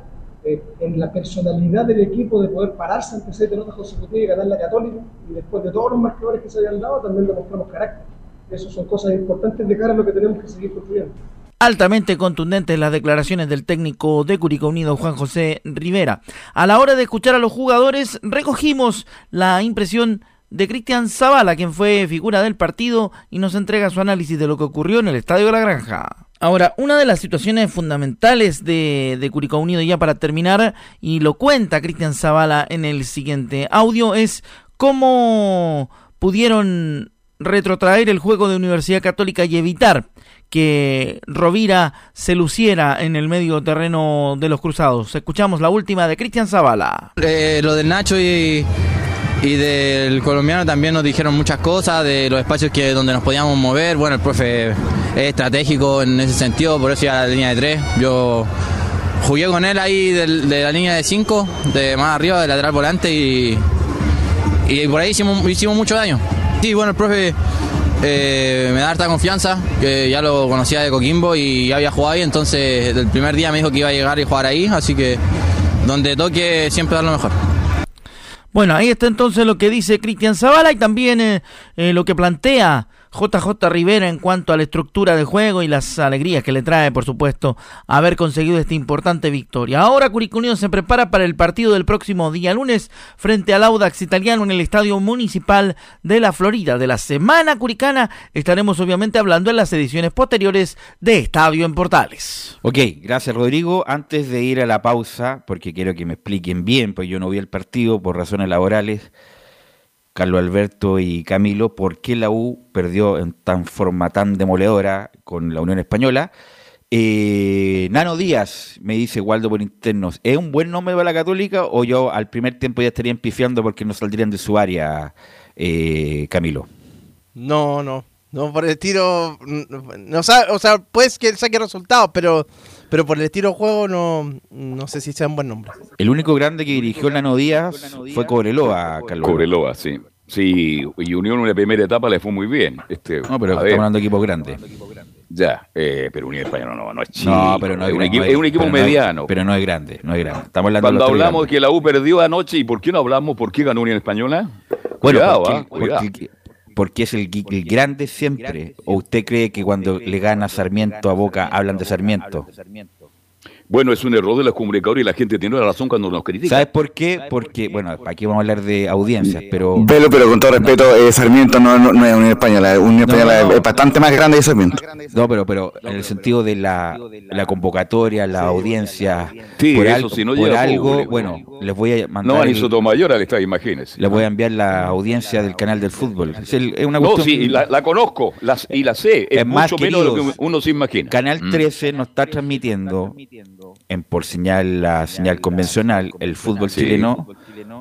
eh, en la personalidad del equipo de poder pararse ante seis derrotas consecutivas y ganar la Católica. Y después de todos los marcadores que se habían dado, también demostramos carácter. Esas son cosas importantes de cara a lo que tenemos que seguir construyendo. Altamente contundentes las declaraciones del técnico de Curicó Unido, Juan José Rivera. A la hora de escuchar a los jugadores, recogimos la impresión de Cristian Zavala, quien fue figura del partido y nos entrega su análisis de lo que ocurrió en el Estadio de la Granja. Ahora, una de las situaciones fundamentales de, de Curicó Unido, ya para terminar, y lo cuenta Cristian Zavala en el siguiente audio, es cómo pudieron retrotraer el juego de Universidad Católica y evitar que Rovira se luciera en el medio terreno de los cruzados. Escuchamos la última de Cristian Zavala. Eh, lo del Nacho y, y del colombiano también nos dijeron muchas cosas de los espacios que donde nos podíamos mover. Bueno, el profe es estratégico en ese sentido, por eso iba a la línea de tres. Yo jugué con él ahí de, la línea de cinco, de más arriba, de lateral volante y, y por ahí hicimos, hicimos mucho daño. Sí, bueno, el profe eh, me da harta confianza, que ya lo conocía de Coquimbo y ya había jugado ahí, entonces el primer día me dijo que iba a llegar y jugar ahí, así que donde toque siempre dar lo mejor. Bueno, ahí está entonces lo que dice Cristian Zavala y también eh, eh, lo que plantea JJ Rivera en cuanto a la estructura de juego y las alegrías que le trae, por supuesto, haber conseguido esta importante victoria. Ahora Curicunio se prepara para el partido del próximo día lunes frente al Audax Italiano en el Estadio Municipal de la Florida. De la Semana Curicana estaremos obviamente hablando en las ediciones posteriores de Estadio en Portales. Ok, gracias Rodrigo. Antes de ir a la pausa, porque quiero que me expliquen bien, pues yo no vi el partido por razones laborales. Carlos Alberto y Camilo, por qué la U perdió en tan forma tan demoledora con la Unión Española. Eh, Nano Díaz, me dice Waldo por internos, ¿es un buen nombre para la Católica o yo al primer tiempo ya estaría pifiando porque no saldrían de su área, eh, Camilo? No, no, no, por el tiro, no, o sea, pues que saque resultados, pero pero por el estilo de juego no, no sé si sea un buen nombre. El único grande que dirigió Nano Díaz fue Cobreloa, Carlos. Cobreloa, sí. Sí, y Unión en la primera etapa le fue muy bien. Este, no, pero estamos hablando de equipos grandes. Ya, eh, pero Unión Española no, no es chico. No, pero no es, un, equipo, es un equipo mediano. pero no es grande, no es grande. Estamos hablando Cuando hablamos de que la U perdió anoche, ¿y por qué no hablamos por qué ganó Unión Española? Bueno, cuidado, porque, ¿ah? cuidado. Porque, porque, es el, el, grande siempre. ¿O usted cree que cuando le gana Sarmiento a Boca hablan de Sarmiento? Bueno, es un error de los comunicadores y la gente tiene la razón cuando nos critica. ¿Sabes por qué? Porque, bueno, aquí vamos a hablar de audiencias, pero... Pero, pero con todo respeto, eh, Sarmiento no, no, es Unión Española, Unión Española es bastante más grande que Sarmiento. No, pero, pero en el sentido de la, la convocatoria, la audiencia, sí, por eso, algo, si no por llega algo público, bueno, les voy a mandar... No, ni Sotomayor al estadio, imagínese. les voy a enviar la audiencia del canal del fútbol. Es, el- es una No, cuestión... sí, la, la conozco las, y la sé. Es, Es más, mucho menos de lo que uno se imagina. Canal Mm. 13 nos está transmitiendo en por señal la señal convencional el fútbol Sí. chileno.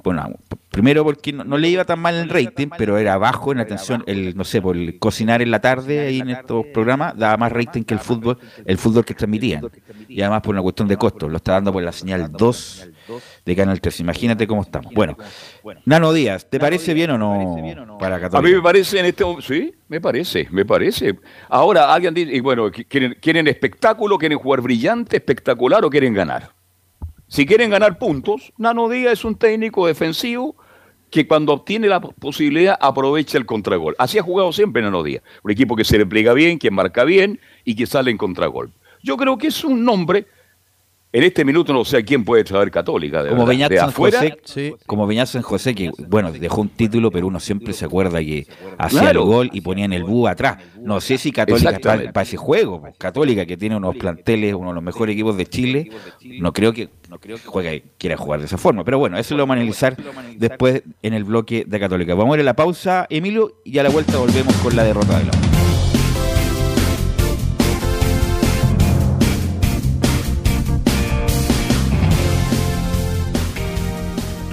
Bueno, primero porque no, no le iba tan mal el rating, pero era bajo en atención el no sé, por el cocinar en la tarde ahí en estos programas daba más rating que el fútbol, el fútbol que transmitían. Y además por una cuestión de costo, lo está dando por la señal 2 de Canal 13. Imagínate cómo estamos. Bueno, Nano Díaz, ¿te parece bien o no para A mí Católica? me parece en este momento, sí, me parece, me parece. Ahora alguien dice, y bueno, ¿quieren, quieren espectáculo, quieren jugar brillante, espectacular o quieren ganar? Si quieren ganar puntos, Nano Díaz es un técnico defensivo que cuando obtiene la posibilidad aprovecha el contragol. Así ha jugado siempre Nano Díaz. Un equipo que se le pliega bien, que marca bien y que sale en contragol. Yo creo que es un nombre en este minuto no sé a quién puede traer Católica. De como. Beñat San José, como Beñat San José, que bueno, dejó un título, pero uno siempre se acuerda que hacía Claro. el gol y ponían el búho atrás. No sé si Católica está Exactamente. para ese juego. pues. Católica, que tiene unos planteles, uno de los mejores equipos de Chile, no creo que no creo que juegue, quiera jugar de esa forma. Pero bueno, eso lo vamos a analizar después en el bloque de Católica. Vamos a ir a la pausa, Emilio, y a la vuelta volvemos con la derrota de la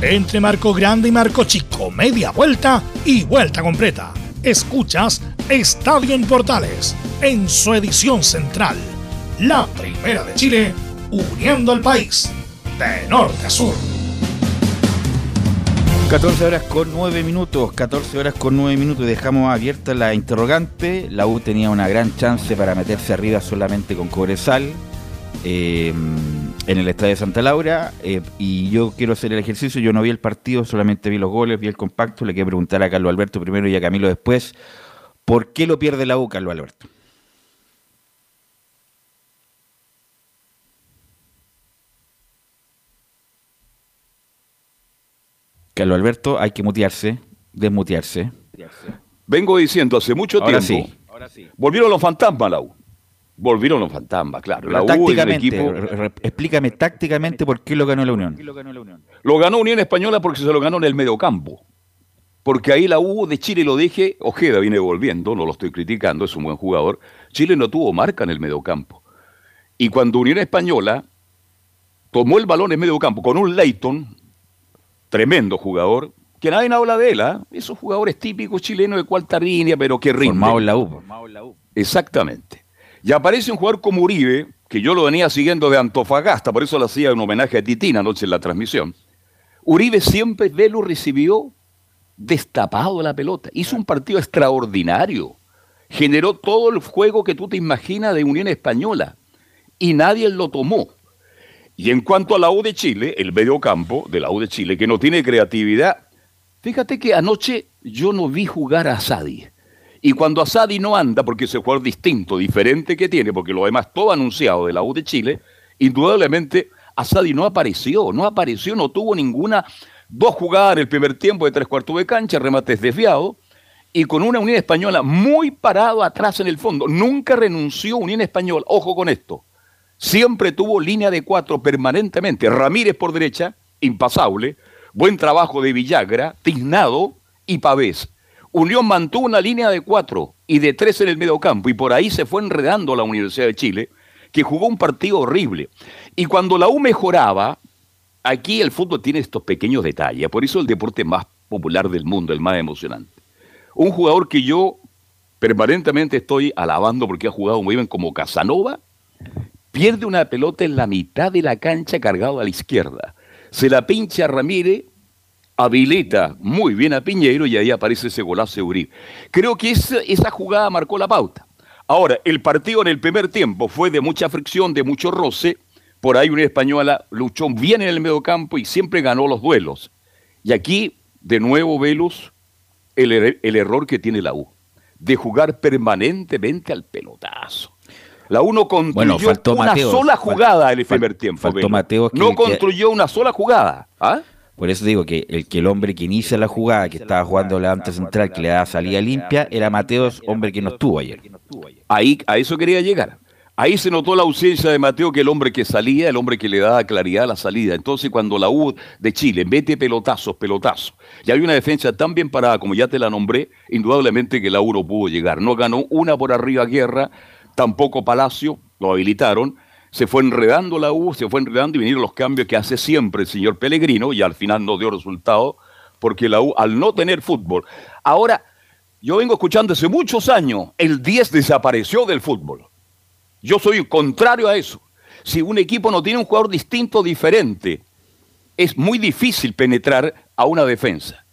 Entre Marco Grande y Marco Chico, media vuelta y vuelta completa. Escuchas Estadio en Portales en su edición central. La primera de Chile, uniendo al país de norte a sur. 14 horas con 9 minutos, 14 horas con 9 minutos, dejamos abierta la interrogante, la U tenía una gran chance para meterse arriba solamente con Cobresal eh, en el estadio de Santa Laura eh, y yo quiero hacer el ejercicio, yo no vi el partido, solamente vi los goles, vi el compacto, le quiero preguntar a Carlos Alberto primero y a Camilo después, ¿por qué lo pierde la U, Carlos Alberto? Carlos Alberto, hay que mutearse, desmutearse. Vengo diciendo hace mucho Ahora tiempo. sí. Volvieron los fantasmas, la U. Volvieron los fantasmas, claro. La tácticamente, equipo. explícame tácticamente por qué lo ganó la Unión. Lo ganó Unión Española porque se lo ganó en el mediocampo. Porque ahí la U de Chile, lo dije, Ojeda viene volviendo, no lo estoy criticando, es un buen jugador. Chile no tuvo marca en el mediocampo. Y cuando Unión Española tomó el balón en mediocampo con un Leighton, tremendo jugador, que nadie habla de él, ¿ah? esos jugadores típicos chilenos de cuarta línea, pero que rinden. Formado en la U. Exactamente. Y aparece un jugador como Uribe, que yo lo venía siguiendo de Antofagasta, por eso le hacía un homenaje a Titina anoche en la transmisión. Uribe siempre Velo recibió destapado la pelota. Hizo un partido extraordinario. Generó todo el juego que tú te imaginas de Unión Española. Y nadie lo tomó. Y en cuanto a la U de Chile, el medio campo de la U de Chile, que no tiene creatividad, fíjate que anoche yo no vi jugar a Asadi. Y cuando Asadi no anda, porque ese jugador distinto, diferente que tiene, porque lo demás todo anunciado de la U de Chile, indudablemente Asadi no apareció, no apareció, no tuvo ninguna, dos jugadas el primer tiempo de tres cuartos de cancha, remates desviados, y con una Unión Española muy parado atrás en el fondo. Nunca renunció Unión Española, ojo con esto, siempre tuvo línea de cuatro permanentemente, Ramírez por derecha, impasable. Buen trabajo de Villagra, Tiznado y Pavés. Unión mantuvo una línea de cuatro y de tres en el mediocampo y por ahí se fue enredando la Universidad de Chile, que jugó un partido horrible. Y cuando la U mejoraba, aquí el fútbol tiene estos pequeños detalles, por eso el deporte más popular del mundo, el más emocionante. Un jugador que yo permanentemente estoy alabando porque ha jugado muy bien como Casanova, pierde una pelota en la mitad de la cancha cargado a la izquierda. Se la pincha a Ramírez, habilita muy bien a Piñeiro y ahí aparece ese golazo de Uribe. Creo que esa, esa jugada marcó la pauta. Ahora, el partido en el primer tiempo fue de mucha fricción, de mucho roce. Por ahí una española luchó bien en el medio campo y siempre ganó los duelos. Y aquí, de nuevo, Velus, el, er- el error que tiene la U, de jugar permanentemente al pelotazo. La U no construyó Bueno, una sola jugada en el primer tiempo. no construyó una sola jugada. ¿ah? Por eso digo que el que el hombre que inicia la jugada, que estaba jugando la central, que le da salida limpia, era Mateos, hombre que no estuvo ayer. Ahí, a eso quería llegar. Ahí se notó la ausencia de Mateo, que el hombre que salía, el hombre que le daba claridad a la salida. Entonces, cuando la U de Chile mete pelotazos, pelotazos, y hay una defensa tan bien parada como ya te la nombré, indudablemente que la U no pudo llegar. No ganó una por arriba Guerra, tampoco Palacio, lo habilitaron. Se fue enredando la U, se fue enredando y vinieron los cambios que hace siempre el señor Pellegrino y al final no dio resultado porque la U, al no tener fútbol. Ahora, yo vengo escuchando hace muchos años, el 10 desapareció del fútbol. Yo soy contrario a eso. Si un equipo no tiene un jugador distinto, diferente, es muy difícil penetrar a una defensa.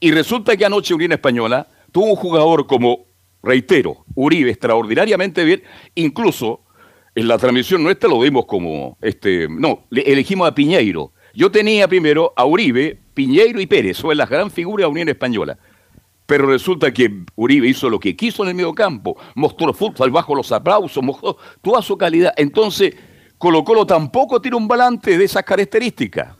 Y resulta que anoche Unión Española tuvo un jugador como, reitero, Uribe, extraordinariamente bien, incluso en la transmisión nuestra lo vimos como, este, no, le- elegimos a Piñeiro. Yo tenía primero a Uribe, Piñeiro y Pérez, son las gran figura de Unión Española. Pero resulta que Uribe hizo lo que quiso en el medio campo, mostró fútbol bajo los aplausos, mostró toda su calidad. Entonces, Colo Colo tampoco tiene un volante de esas características.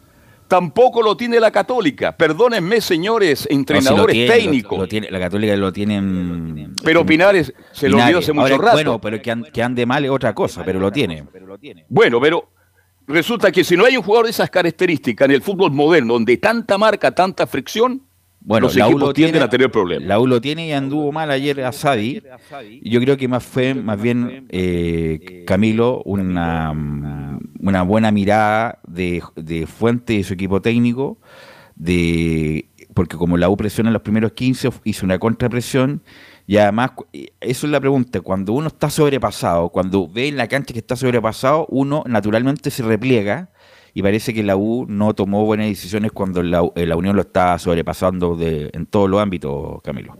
Tampoco lo tiene la Católica. Perdónenme, señores No, si lo entrenadores tiene, técnicos. lo tiene- la Católica lo tiene en- Pero Pinares se lo olvidó hace mucho Ahora, rato. Bueno, pero que, que ande mal es otra cosa, pero lo tiene. Bueno, pero resulta que si no hay un jugador de esas características en el fútbol moderno, donde tanta marca, tanta fricción, Bueno, los la U equipos lo tienden tiene- a tener problemas. La U lo tiene y anduvo mal ayer a Sadi. Yo creo que más fue, más bien, eh, Camilo, una, una buena mirada de, de Fuente y su equipo técnico, de porque como la U presiona en los primeros 15, hizo una contrapresión. Y además, eso es la pregunta, cuando uno está sobrepasado, cuando ve en la cancha que está sobrepasado, uno naturalmente se repliega y parece que la U no tomó buenas decisiones cuando la, eh, la Unión lo está sobrepasando de, en todos los ámbitos, Camilo.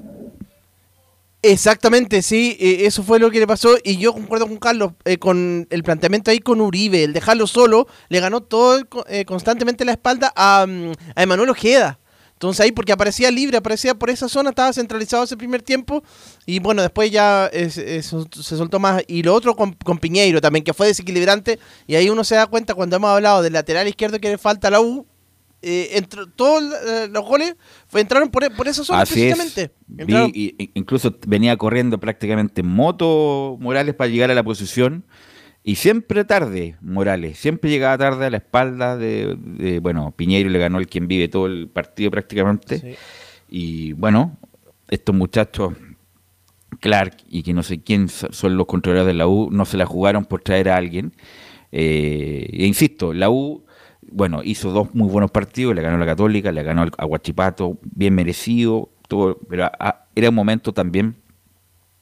Exactamente, sí, eh, eso fue lo que le pasó y yo concuerdo con Carlos, eh, con el planteamiento ahí con Uribe, el dejarlo solo, le ganó todo constantemente la espalda a, mm, a Emanuel Ojeda. Entonces ahí porque aparecía libre, aparecía por esa zona, estaba centralizado ese primer tiempo y bueno, después ya se- sol- se soltó más. Y lo otro con, con Piñeiro también, que fue desequilibrante y ahí uno se da cuenta cuando hemos hablado del lateral izquierdo que le falta a la U, eh, entró- todos eh, los goles fue, entraron por, e- por esa zona Así es. precisamente. Vi- y- y- incluso venía corriendo prácticamente en moto Morales para llegar a la posición y siempre tarde Morales, siempre llegaba tarde a la espalda de, de- bueno, Piñeiro le ganó el quien vive todo el partido prácticamente. Y bueno, estos muchachos, Clark y que no sé quién so- son los controladores de la U, no se la jugaron por traer a alguien. Eh, e insisto, la U, bueno, hizo dos muy buenos partidos, le ganó a la Católica, le ganó a Guachipato, bien merecido, todo, pero a- a- era un momento también,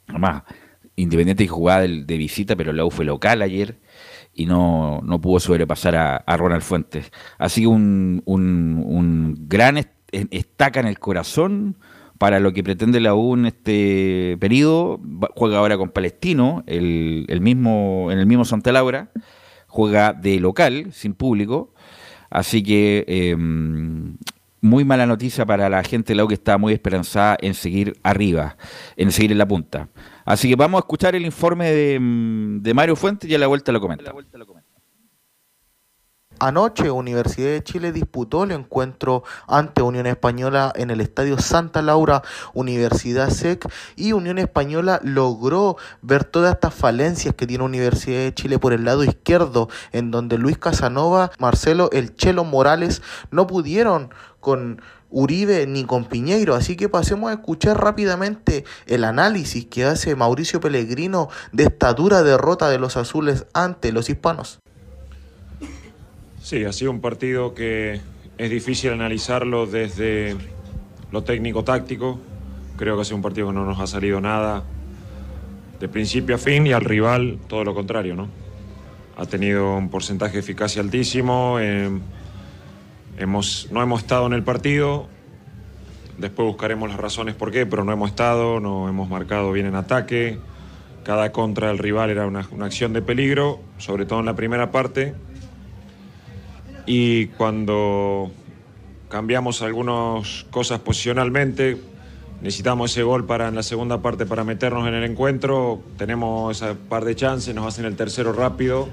además, Independiente que jugaba de, visita, pero la U fue local ayer y no, no pudo sobrepasar a, Ronald Fuentes. Así que un, un, gran est- estaca en el corazón para lo que pretende la U en este periodo. Juega ahora con Palestino, el, el mismo, en el mismo Santa Laura. Juega de local, sin público. Así que eh, muy mala noticia para la gente de la U que está muy esperanzada en seguir arriba, en seguir en la punta. Así que vamos a escuchar el informe de, mm, de Mario Fuentes y a la vuelta lo comenta. Anoche Universidad de Chile disputó el encuentro ante Unión Española en el Estadio Santa Laura, Universidad SEC, y Unión Española logró ver todas estas falencias que tiene Universidad de Chile por el lado izquierdo, en donde Luis Casanova, Marcelo El Chelo Morales no pudieron con Uribe ni con Piñeiro. Así que pasemos a escuchar rápidamente el análisis que hace Mauricio Pellegrino de esta dura derrota de los azules ante los hispanos. Sí, ha sido un partido que es difícil analizarlo desde lo técnico-táctico. Creo que ha sido un partido que no nos ha salido nada de principio a fin y al rival todo lo contrario, ¿no? Ha tenido un porcentaje de eficacia altísimo. Eh, no hemos estado en el partido. Después buscaremos las razones por qué, pero no hemos estado, no hemos marcado bien en ataque. Cada contra del rival era una, una acción de peligro, sobre todo en la primera parte y cuando cambiamos algunas cosas posicionalmente, necesitamos ese gol para en la segunda parte para meternos en el encuentro, tenemos esa par de chances, nos hacen el tercero rápido,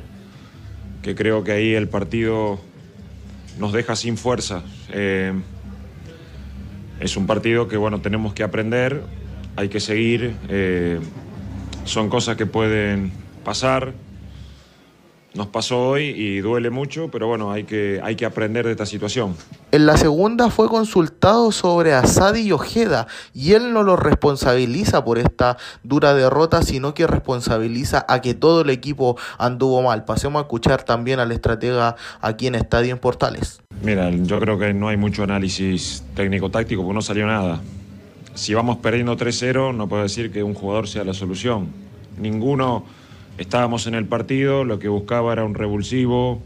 que creo que ahí el partido nos deja sin fuerza. Eh, es un partido que bueno, tenemos que aprender, hay que seguir, eh, son cosas que pueden pasar nos pasó hoy y duele mucho, pero bueno, hay que, hay que aprender de esta situación. En la segunda fue consultado sobre Asadi y Ojeda y él no lo responsabiliza por esta dura derrota, sino que responsabiliza a que todo el equipo anduvo mal. Pasemos a escuchar también al estratega aquí en Estadio en Portales. Mira, yo creo que no hay mucho análisis técnico-táctico porque no salió nada. Si vamos perdiendo 3-0, no puedo decir que un jugador sea la solución. Ninguno Estábamos en el partido, lo que buscaba era un revulsivo,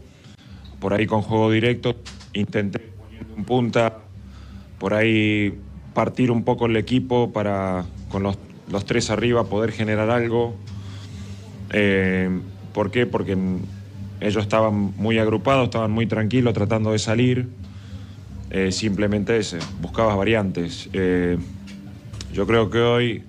por ahí con juego directo, intenté poner un punta, por ahí partir un poco el equipo para con los, tres arriba poder generar algo. Eh, ¿Por qué? Porque ellos estaban muy agrupados, estaban muy tranquilos tratando de salir. Eh, simplemente ese, buscabas variantes. Eh, yo creo que hoy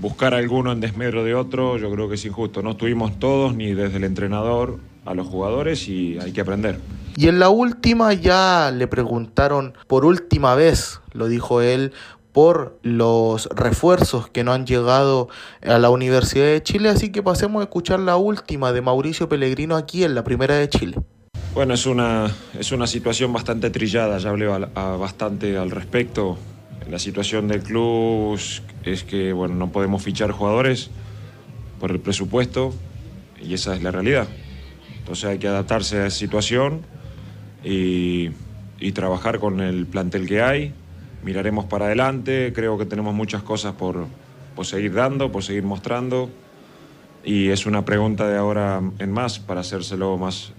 buscar alguno en desmedro de otro, yo creo que es injusto. No estuvimos todos, ni desde el entrenador a los jugadores, y hay que aprender. Y en la última ya le preguntaron por última vez, lo dijo él, por los refuerzos que no han llegado a la Universidad de Chile, así que pasemos a escuchar la última de Mauricio Pellegrino aquí en la Primera de Chile. Bueno, es una, es una situación bastante trillada, ya hablé bastante al respecto. La situación del club es que bueno, no podemos fichar jugadores por el presupuesto y esa es la realidad. Entonces hay que adaptarse a esa situación y, trabajar con el plantel que hay. Miraremos para adelante, creo que tenemos muchas cosas por, seguir dando, por seguir mostrando y es una pregunta de ahora en más para hacérselo más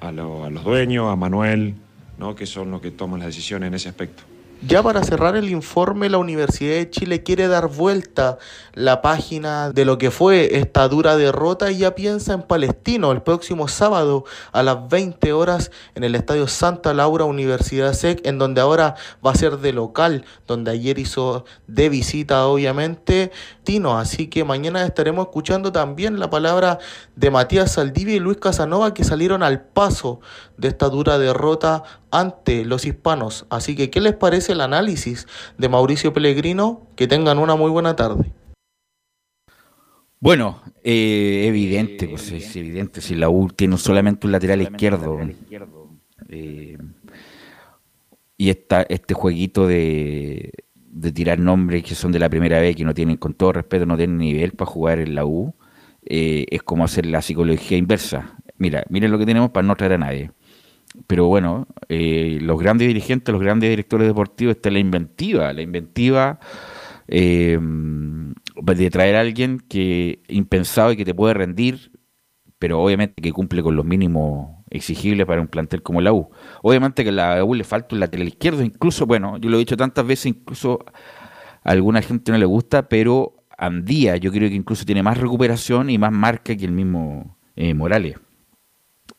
a, a los dueños, a Manuel, ¿no? que son los que toman las decisiones en ese aspecto. Ya para cerrar el informe, la Universidad de Chile quiere dar vuelta la página de lo que fue esta dura derrota y ya piensa en Palestino el próximo sábado a las 20 horas en el Estadio Santa Laura Universidad SEC, en donde ahora va a ser de local, donde ayer hizo de visita obviamente Tino. Así que mañana estaremos escuchando también la palabra de Matías Saldivia y Luis Casanova que salieron al paso de esta dura derrota ante los hispanos. Así que, ¿qué les parece el análisis de Mauricio Pellegrino? Que tengan una muy buena tarde. Bueno, eh, evidente, pues es evidente, si la U tiene solamente un lateral izquierdo eh, y esta, este jueguito de, de tirar nombres que son de la primera vez, que no tienen, con todo respeto, no tienen nivel para jugar en la U, eh, es como hacer la psicología inversa. Mira, miren lo que tenemos para no traer a nadie pero bueno, eh, los grandes dirigentes, los grandes directores deportivos, está la inventiva, la inventiva eh, de traer a alguien que impensado y que te puede rendir, pero obviamente que cumple con los mínimos exigibles para un plantel como la U. Obviamente que a la U le falta un lateral izquierdo, incluso, bueno, yo lo he dicho tantas veces, incluso a alguna gente no le gusta, pero Andía yo creo que incluso tiene más recuperación y más marca que el mismo eh, Morales.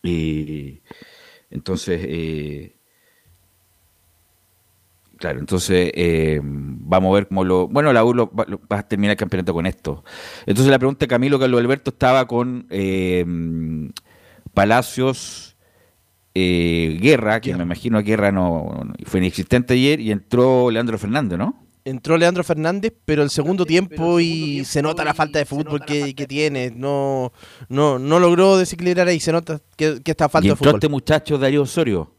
Eh, entonces, eh, claro, entonces eh, vamos a ver cómo lo... Bueno, la U va, a terminar el campeonato con esto. Entonces la pregunta de Camilo Carlos Alberto estaba con eh, Palacios, eh, Guerra, que me imagino Guerra no, no- fue inexistente ayer, y entró Leandro Fernández, ¿no? Entró Leandro Fernández, pero el segundo tiempo y se nota la falta de fútbol que, que tiene. No, no, no logró desequilibrar ahí, se nota que, que está falta y de entró fútbol. este muchacho Darío Osorio.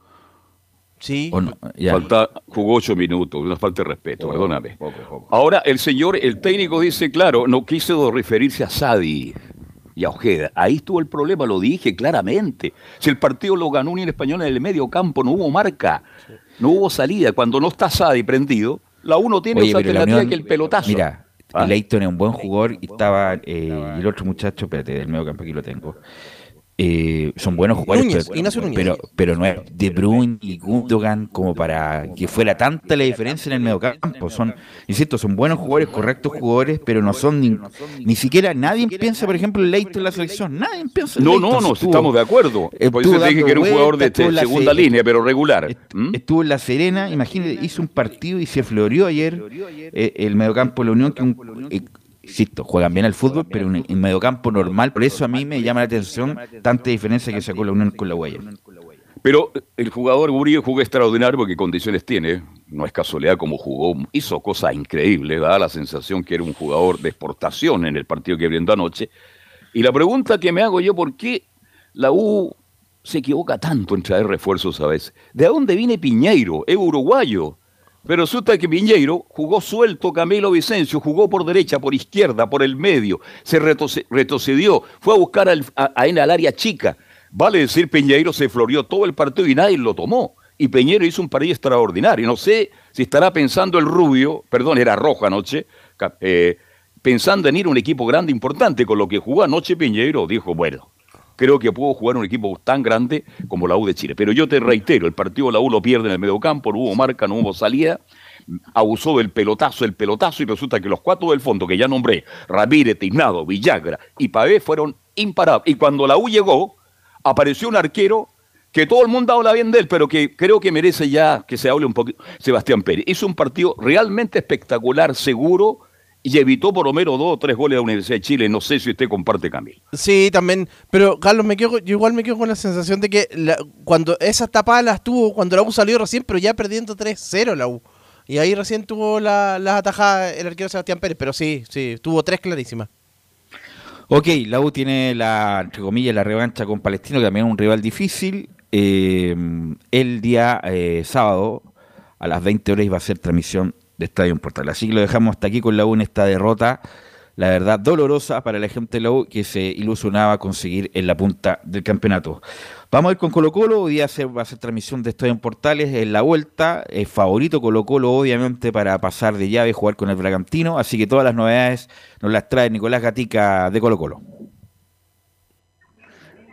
Sí. ¿O no? Ya. Falta, jugó ocho minutos, una falta de respeto, perdóname. Ahora, el señor, el técnico dice, claro, no quiso referirse a Sadi y a Ojeda. Ahí estuvo el problema, lo dije claramente. Si el partido lo ganó Unión Española en el medio campo, no hubo marca, no hubo salida. Cuando no está Sadi prendido, la uno tiene Oye, otra alternativa Unión- que el pelotazo. Mira, ¿Ah? Leighton es un buen jugador y estaba eh, y el otro muchacho, espérate, del medio campo aquí lo tengo. Eh, son buenos jugadores, Núñez, pero, Ignacio Núñez. pero, pero no es De Bruyne y Gundogan como para que fuera tanta la diferencia en el medio campo. Son, insisto, son buenos jugadores, correctos jugadores, pero no son ni, ni siquiera nadie piensa, por ejemplo, en Leighton en la selección. Nadie piensa en No, Leighton, no, no, estuvo- estamos de acuerdo. Por eso dije que era un jugador de, segunda se- línea, pero regular. ¿Mm? Estuvo en La Serena, imagínate, hizo un partido y se floreó ayer eh, el mediocampo de la Unión, que un, eh, insisto, juegan bien al fútbol, pero un, un mediocampo normal, por eso a mí me llama la atención tanta diferencia que sacó la Unión con la huella. Pero el jugador Murillo jugó extraordinario porque condiciones tiene. No es casualidad como jugó. Hizo cosas increíbles. Da la sensación que era un jugador de exportación en el partido que brindó anoche. Y la pregunta que me hago yo, ¿por qué la U se equivoca tanto en traer refuerzos a veces? ¿De dónde viene Piñeiro? Es uruguayo. Pero resulta que Piñeiro jugó suelto, Camilo Vicencio jugó por derecha, por izquierda, por el medio, se retroce- retrocedió, fue a buscar a, a él al área chica. Vale decir, Piñeiro se floreó todo el partido y nadie lo tomó. Y Piñeiro hizo un partido extraordinario. No sé si estará pensando el rubio, perdón, era rojo anoche, eh, pensando en ir a un equipo grande, importante. Con lo que jugó anoche Piñeiro, dijo, bueno, creo que puedo jugar un equipo tan grande como la U de Chile. Pero yo te reitero, el partido la U lo pierde en el mediocampo, no hubo marca, no hubo salida, abusó del pelotazo, el pelotazo, y resulta que los cuatro del fondo que ya nombré, Ramírez, Tiznado, Villagra y Pavé, fueron imparables. Y cuando la U llegó, apareció un arquero que todo el mundo habla bien de él, pero que creo que merece ya que se hable un poquito. Sebastián Pérez hizo un partido realmente espectacular, seguro, y evitó por lo menos dos o tres goles a la Universidad de Chile. No sé si usted comparte, Camilo. Sí, también. Pero, Carlos, me quedo, yo igual me quedo con la sensación de que la- cuando esas tapadas las tuvo, cuando la U salió recién, pero ya perdiendo 3-0 la U. Y ahí recién tuvo la- las atajadas el arquero Sebastián Pérez. Pero sí, sí, tuvo tres clarísimas. Ok, la U tiene la, entre comillas, la revancha con Palestino, que también es un rival difícil. Eh, el día eh, sábado, a las 20 horas, iba a ser transmisión de Estadio Portal. Así que lo dejamos hasta aquí con la U en esta derrota, la verdad, dolorosa para la gente de la U, que se ilusionaba conseguir en la punta del campeonato. Vamos a ir con Colo Colo, hoy día se va a hacer transmisión de Estadio en Portales en la vuelta, el favorito Colo Colo obviamente para pasar de llave y jugar con el Bragantino, así que todas las novedades nos las trae Nicolás Gatica de Colo Colo.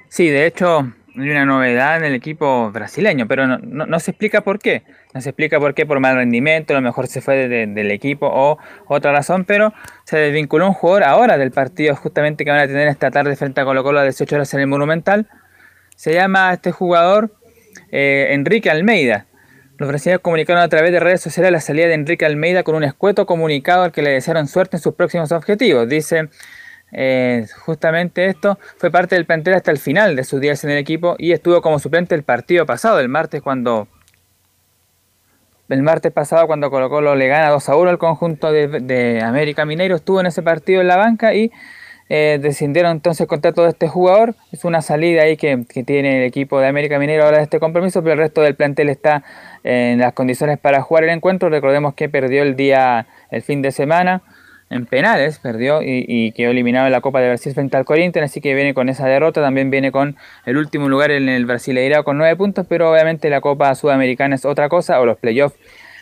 Sí, de hecho, hay una novedad en el equipo brasileño, pero no, no- no se explica por qué. No se explica por qué, por mal rendimiento, a lo mejor se fue de- de- del equipo o otra razón, pero se desvinculó un jugador ahora del partido justamente que van a tener esta tarde frente a Colo Colo a 18 horas en el Monumental. Se llama este jugador eh, Enrique Almeida. Los brasileños comunicaron a través de redes sociales la salida de Enrique Almeida con un escueto comunicado al que le desearon suerte en sus próximos objetivos. Dice eh, justamente esto fue parte del plantel hasta el final de sus días en el equipo y estuvo como suplente el partido pasado, el martes cuando el martes pasado cuando Colo Colo le gana 2 a 1 al conjunto de, América Mineiro, estuvo en ese partido en la banca y eh, descendieron entonces el contrato este jugador. Es una salida ahí que, que tiene el equipo de América Mineiro ahora de este compromiso, pero el resto del plantel está en las condiciones para jugar el encuentro. Recordemos que perdió el día, el fin de semana en penales, perdió y, quedó eliminado en la Copa de Brasil frente al Corinthians, así que viene con esa derrota, también viene con el último lugar en el Brasileirao con nueve puntos, pero obviamente la Copa Sudamericana es otra cosa, o los playoffs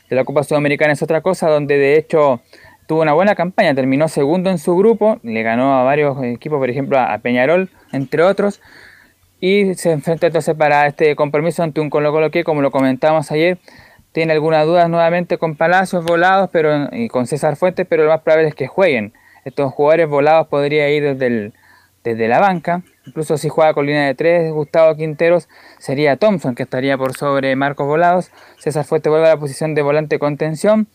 de la Copa Sudamericana es otra cosa, donde de hecho tuvo una buena campaña, terminó segundo en su grupo, le ganó a varios equipos, por ejemplo a Peñarol, entre otros, y se enfrenta entonces para este compromiso ante un Colo Colo que, como lo comentamos ayer, tiene algunas dudas nuevamente con Palacios volados pero, y con César Fuentes, pero lo más probable es que jueguen. Estos jugadores volados podría ir desde, la banca, incluso si juega con línea de tres, Gustavo Quinteros, sería Thompson que estaría por sobre Marcos Volados, César Fuentes vuelve a la posición de volante contención,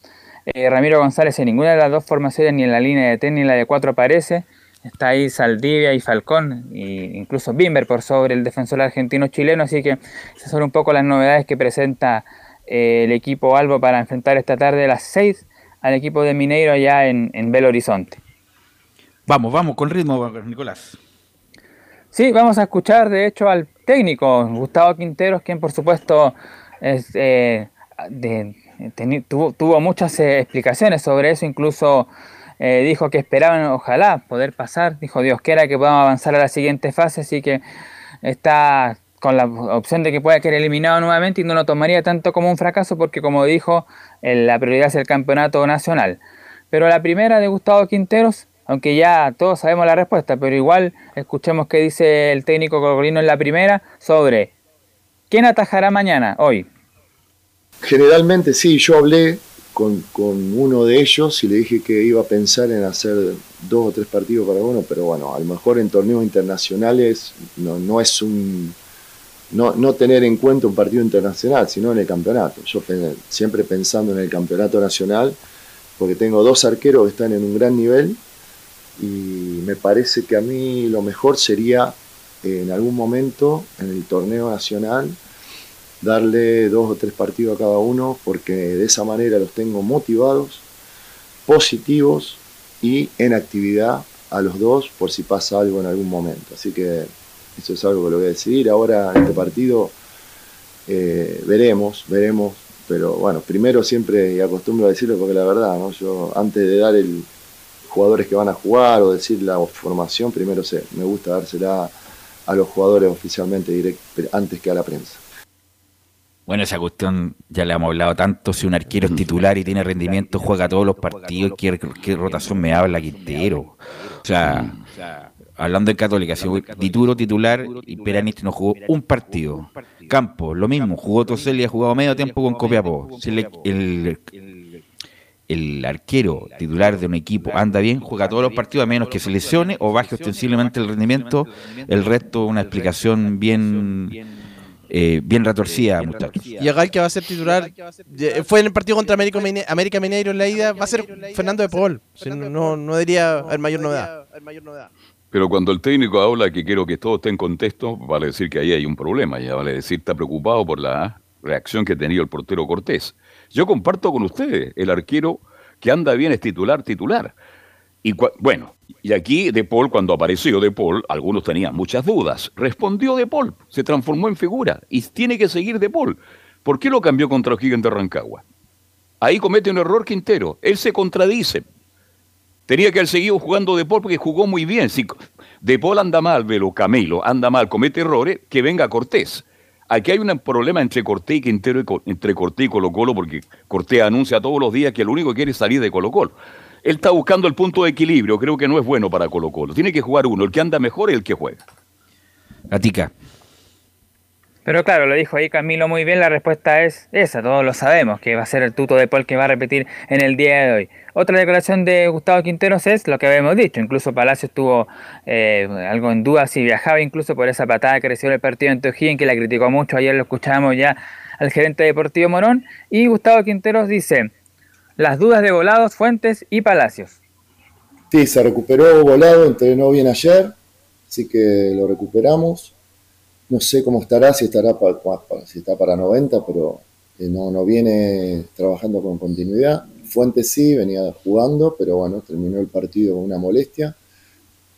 eh, Ramiro González en ninguna de las dos formaciones, ni en la línea de tres ni en la de cuatro aparece, Está ahí Saldivia y Falcón, e incluso Bimber por sobre el defensor argentino-chileno. Así que esas son un poco las novedades que presenta eh, el equipo Albo para enfrentar esta tarde a las 6 al equipo de Mineiro allá en, en Belo Horizonte. Vamos, vamos, con ritmo, Nicolás. Sí, vamos a escuchar de hecho al técnico Gustavo Quinteros, quien por supuesto es, eh, tuvo, muchas eh, explicaciones sobre eso, incluso eh, dijo que esperaban ojalá poder pasar, dijo Dios quiera que podamos avanzar a la siguiente fase, así que está con la opción de que pueda quedar eliminado nuevamente y no lo tomaría tanto como un fracaso porque como dijo, la prioridad es el campeonato nacional. Pero la primera de Gustavo Quinteros aunque ya todos sabemos la respuesta, pero igual escuchemos qué dice el técnico colocolino en la primera sobre quién atajará mañana, hoy. Generalmente sí, yo hablé con, uno de ellos y le dije que iba a pensar en hacer dos o tres partidos para uno, pero bueno, a lo mejor en torneos internacionales no, no es un... No, no tener en cuenta un partido internacional, sino en el campeonato. Yo siempre pensando en el campeonato nacional, porque tengo dos arqueros que están en un gran nivel y me parece que a mí lo mejor sería eh, en algún momento en el torneo nacional darle dos o tres partidos a cada uno porque de esa manera los tengo motivados, positivos y en actividad a los dos por si pasa algo en algún momento. Así que eso es algo que lo voy a decidir. Ahora en este partido eh, veremos, veremos, pero bueno, primero siempre y acostumbro a decirlo porque la verdad, ¿no? yo antes de dar el, jugadores que van a jugar o decir la formación, primero sé, me gusta dársela a los jugadores oficialmente antes que a la prensa. Bueno, esa cuestión ya le hemos hablado tanto. Si un arquero es titular y tiene rendimiento, juega todos los partidos. ¿Qué, qué rotación me habla Quintero? O sea, hablando en Católica, si Tituro titular y Peraniste no jugó un partido. Campo, lo mismo, jugó Tosel y ha jugado medio tiempo con Copiapó. Si el, el arquero titular de un equipo anda bien, juega todos los partidos a menos que se lesione o baje ostensiblemente el rendimiento, el resto una explicación bien eh, bien retorcida, muchachos. Y acá el que va a ser titular fue en el partido contra América, América Mineiro en la ida, va a ser Fernando de Paul. no, no diría el mayor novedad. Pero cuando el técnico habla que quiero que todo esté en contexto, vale decir que ahí hay un problema, ya vale decir está preocupado por la reacción que ha tenido el portero Cortés. Yo comparto con ustedes, el arquero que anda bien es titular, titular. Y bueno, y aquí De Paul, cuando apareció De Paul, algunos tenían muchas dudas. Respondió De Paul, se transformó en figura y tiene que seguir De Paul. ¿Por qué lo cambió contra O'Higgins de Rancagua? Ahí comete un error Quintero. Él se contradice. Tenía que haber seguido jugando De Paul porque jugó muy bien. Si De Paul anda mal, Velo Camilo anda mal, comete errores, que venga Cortés. Aquí hay un problema entre Cortés y Quintero, entre Cortés y Colo Colo, porque Cortés anuncia todos los días que lo único que quiere es salir de Colo Colo. Él está buscando el punto de equilibrio, creo que no es bueno para Colo Colo. Tiene que jugar uno, el que anda mejor es el que juega. Gatica. Pero claro, lo dijo ahí Camilo muy bien, la respuesta es esa, todos lo sabemos, que va a ser el tuto de Paul que va a repetir en el día de hoy. Otra declaración de Gustavo Quinteros es lo que habíamos dicho, incluso Palacio estuvo eh, algo en duda si viajaba incluso por esa patada que recibió el partido en Tojín, que la criticó mucho, ayer lo escuchábamos ya al gerente deportivo Morón, y Gustavo Quinteros dice, las dudas de Volados, Fuentes y Palacios. Sí, se recuperó Volado, entrenó bien ayer, así que lo recuperamos no sé cómo estará, si estará si está para 90, pero eh, no, no viene trabajando con continuidad. Fuentes sí, venía jugando, pero bueno, terminó el partido con una molestia.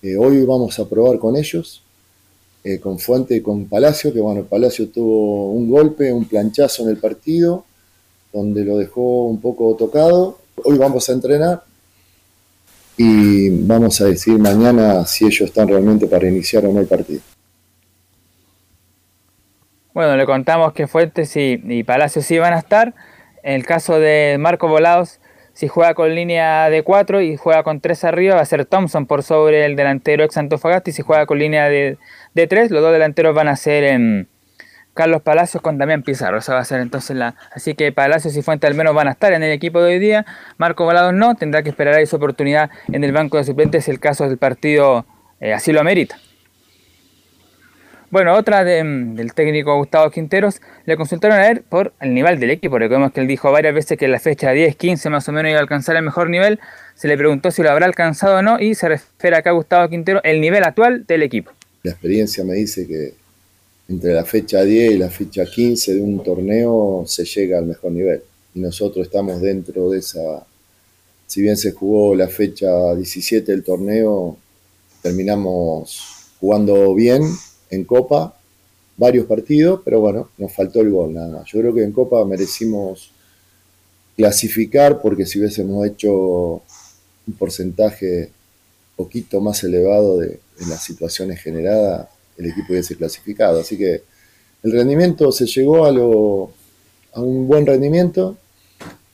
Eh, hoy vamos a probar con ellos, eh, con Fuente y con Palacio, que bueno, Palacio tuvo un golpe, un planchazo en el partido, donde lo dejó un poco tocado. Hoy vamos a entrenar y vamos a decir mañana si ellos están realmente para iniciar o no el partido. Bueno, le contamos que Fuentes y, Palacios sí van a estar. En el caso de Marco Volados, si juega con línea de 4 y juega con 3 arriba, va a ser Thompson por sobre el delantero ex Antofagasta. Y si juega con línea de, de 3, los dos delanteros van a ser en Carlos Palacios con Damián Pizarro. Esa va a ser entonces la. Así que Palacios y Fuentes al menos van a estar en el equipo de hoy día. Marco Volados no, tendrá que esperar ahí su oportunidad en el banco de suplentes si el caso del partido eh, así lo amerita. Bueno, otra del técnico Gustavo Quinteros, le consultaron a él por el nivel del equipo. Recordemos que él dijo varias veces que en la fecha 10, 15 más o menos iba a alcanzar el mejor nivel. Se le preguntó si lo habrá alcanzado o no y se refiere acá a Gustavo Quintero el nivel actual del equipo. La experiencia me dice que entre la fecha 10 y la fecha 15 de un torneo se llega al mejor nivel. Y nosotros estamos dentro de esa... Si bien se jugó la fecha 17 del torneo, terminamos jugando bien en Copa, varios partidos, pero bueno, nos faltó el gol nada más. Yo creo que en Copa merecimos clasificar porque si hubiésemos hecho un porcentaje poquito más elevado de, las situaciones generadas, el equipo hubiese clasificado. Así que el rendimiento se llegó a, lo, a un buen rendimiento.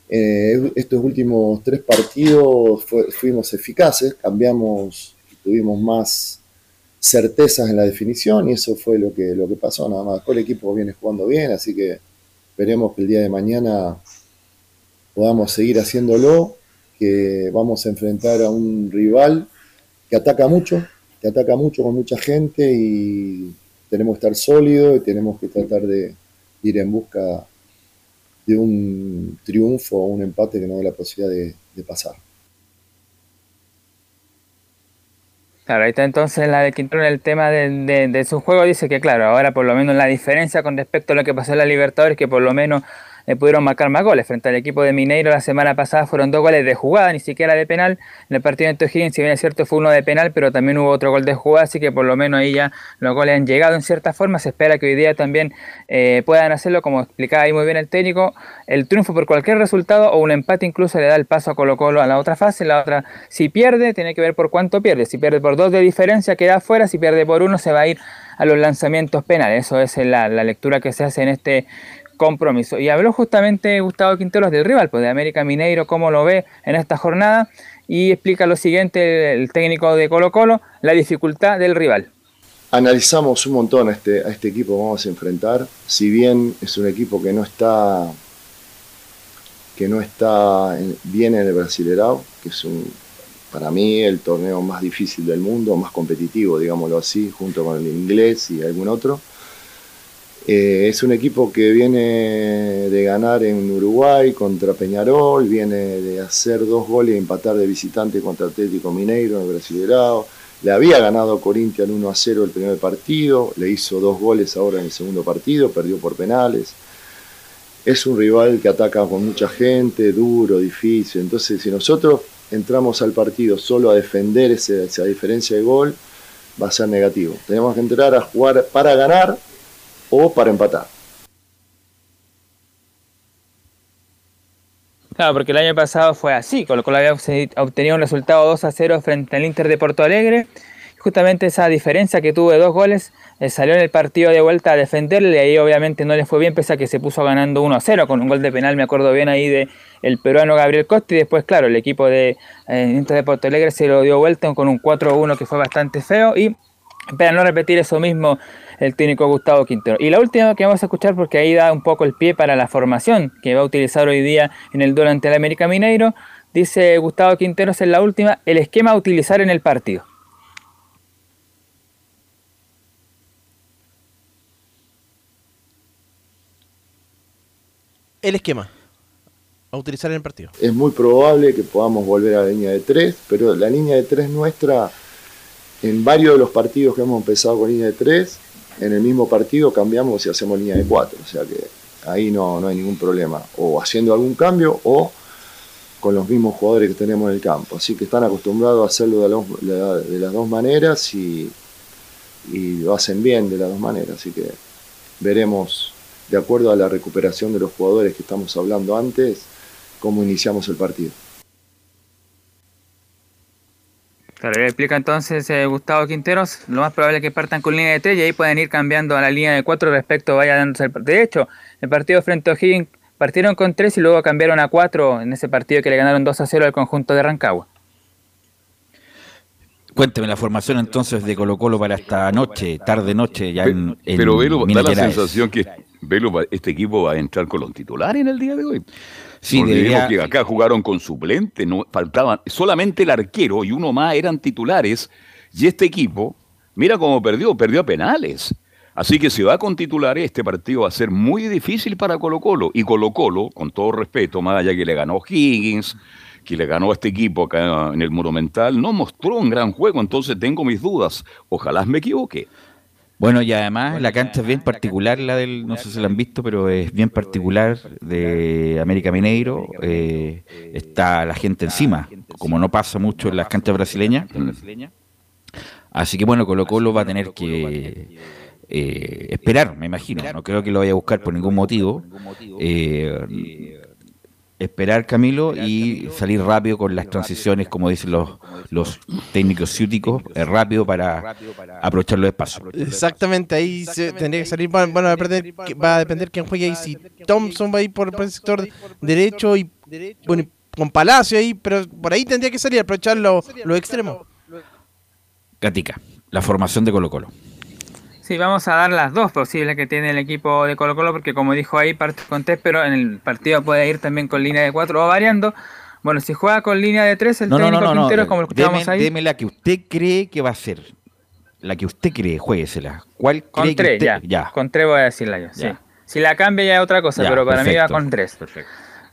Eh, estos últimos tres partidos fuimos eficaces, cambiamos, tuvimos más certezas en la definición y eso fue lo que, lo que pasó nada más. El equipo viene jugando bien, así que esperemos que el día de mañana podamos seguir haciéndolo, que vamos a enfrentar a un rival que ataca mucho, que ataca mucho con mucha gente y tenemos que estar sólidos y tenemos que tratar de ir en busca de un triunfo o un empate que nos dé la posibilidad de pasar. Claro, ahí está entonces la de Quintero el tema de, de, su juego. Dice que, claro, ahora por lo menos la diferencia con respecto a lo que pasó en la Libertadores, que por lo menos eh, pudieron marcar más goles. Frente al equipo de Mineiro la semana pasada fueron dos goles de jugada, ni siquiera de penal. En el partido de O'Higgins, si bien es cierto, fue uno de penal, pero también hubo otro gol de jugada, así que por lo menos ahí ya los goles han llegado en cierta forma. Se espera que hoy día también eh, puedan hacerlo, como explicaba ahí muy bien el técnico. El triunfo por cualquier resultado o un empate incluso le da el paso a Colo Colo a la otra fase. La otra, si pierde, tiene que ver por cuánto pierde. Si pierde por dos de diferencia, queda afuera. Si pierde por uno, se va a ir a los lanzamientos penales. Eso es la lectura que se hace en este compromiso. Y habló justamente Gustavo Quinteros del rival, pues de América Mineiro, cómo lo ve en esta jornada, y explica lo siguiente el técnico de Colo Colo, la dificultad del rival. Analizamos un montón a este, a este equipo que vamos a enfrentar, si bien es un equipo que no está que no está bien en el Brasilerao, que es un, para mí el torneo más difícil del mundo, más competitivo, digámoslo así, junto con el inglés y algún otro. Eh, es un equipo que viene de ganar en Uruguay contra Peñarol, viene de hacer dos goles y empatar de visitante contra Atlético Mineiro en el Brasileirao. Le había ganado Corinthians 1 a 0 el primer partido, le hizo dos goles ahora en el segundo partido, perdió por penales. Es un rival que ataca con mucha gente, duro, difícil. Entonces, si nosotros entramos al partido solo a defender esa diferencia de gol, va a ser negativo. Tenemos que entrar a jugar para ganar o para empatar. Claro, porque el año pasado fue así, con lo cual había obtenido un resultado 2 a 0 frente al Inter de Porto Alegre. Justamente esa diferencia que tuvo de dos goles eh, salió en el partido de vuelta a defenderle y ahí obviamente no le fue bien, pese a que se puso ganando 1 a 0 con un gol de penal, me acuerdo bien ahí de el peruano Gabriel Costa y después, claro, el equipo de eh, Inter de Porto Alegre se lo dio vuelta con un 4 a 1 que fue bastante feo y para no repetir eso mismo el técnico Gustavo Quintero. Y la última que vamos a escuchar porque ahí da un poco el pie para la formación que va a utilizar hoy día en el duelo ante el América Mineiro, dice Gustavo Quinteros en la última, el esquema a utilizar en el partido. El esquema a utilizar en el partido. Es muy probable que podamos volver a la línea de tres, pero la línea de tres nuestra, en varios de los partidos que hemos empezado con línea de tres, en el mismo partido cambiamos y hacemos línea de cuatro. O sea que ahí no, no hay ningún problema. O haciendo algún cambio o con los mismos jugadores que tenemos en el campo. Así que están acostumbrados a hacerlo de, las dos maneras y, y lo hacen bien de las dos maneras. Así que veremos, de acuerdo a la recuperación de los jugadores que estamos hablando antes, cómo iniciamos el partido. Claro, explica entonces eh, Gustavo Quinteros, lo más probable es que partan con línea de 3 y ahí pueden ir cambiando a la línea de 4 respecto vaya dándose el De hecho, el partido frente a O'Higgins partieron con 3 y luego cambiaron a 4 en ese partido que le ganaron 2 a 0 al conjunto de Rancagua. Cuénteme la formación entonces de Colo Colo para esta noche, tarde noche, ya en, Pero Velo, da la sensación que Velo, este equipo va a entrar con los titulares en el día de hoy. Sí, que acá jugaron con suplente, no faltaban solamente el arquero y uno más eran titulares y este equipo, mira cómo perdió, perdió a penales. Así que si va con titular, este partido va a ser muy difícil para Colo Colo. Y Colo Colo, con todo respeto, más allá que le ganó Higgins, que le ganó a este equipo acá en el Monumental, no mostró un gran juego, entonces tengo mis dudas. Ojalá me equivoque. Bueno, y además la cancha es bien particular, la del, no sé si la han visto, pero es bien particular de América Mineiro. Eh, está la gente encima, como no pasa mucho en las canchas brasileñas. Así que bueno, Colo Colo va a tener que eh, esperar, me imagino. No creo que lo vaya a buscar por ningún motivo. Eh, esperar, Camilo, y salir rápido con las transiciones, como dicen los, los técnicos ciúticos, eh, rápido para aprovechar los espacios. Exactamente, ahí se, tendría que salir. Bueno, va a depender, va a depender quién juegue ahí. Si Thompson va a ir por, el sector derecho y bueno, con Palacio ahí, pero por ahí tendría que salir, aprovechar los lo extremos. Gatica, la formación de Colo Colo. Sí, vamos a dar las dos posibles que tiene el equipo de Colo Colo, porque como dijo ahí, parte con tres, pero en el partido puede ir también con línea de cuatro o variando. Bueno, si juega con línea de tres, el técnico Quintero es como lo escuchábamos ahí. Deme la que usted cree que va a ser. La que usted cree, jueguesela. ¿Cuál con cree tres, que usted... ya. Con tres voy a decirla yo, sí. Si la cambia ya es otra cosa, Ya, pero para mí va perfecto. con tres.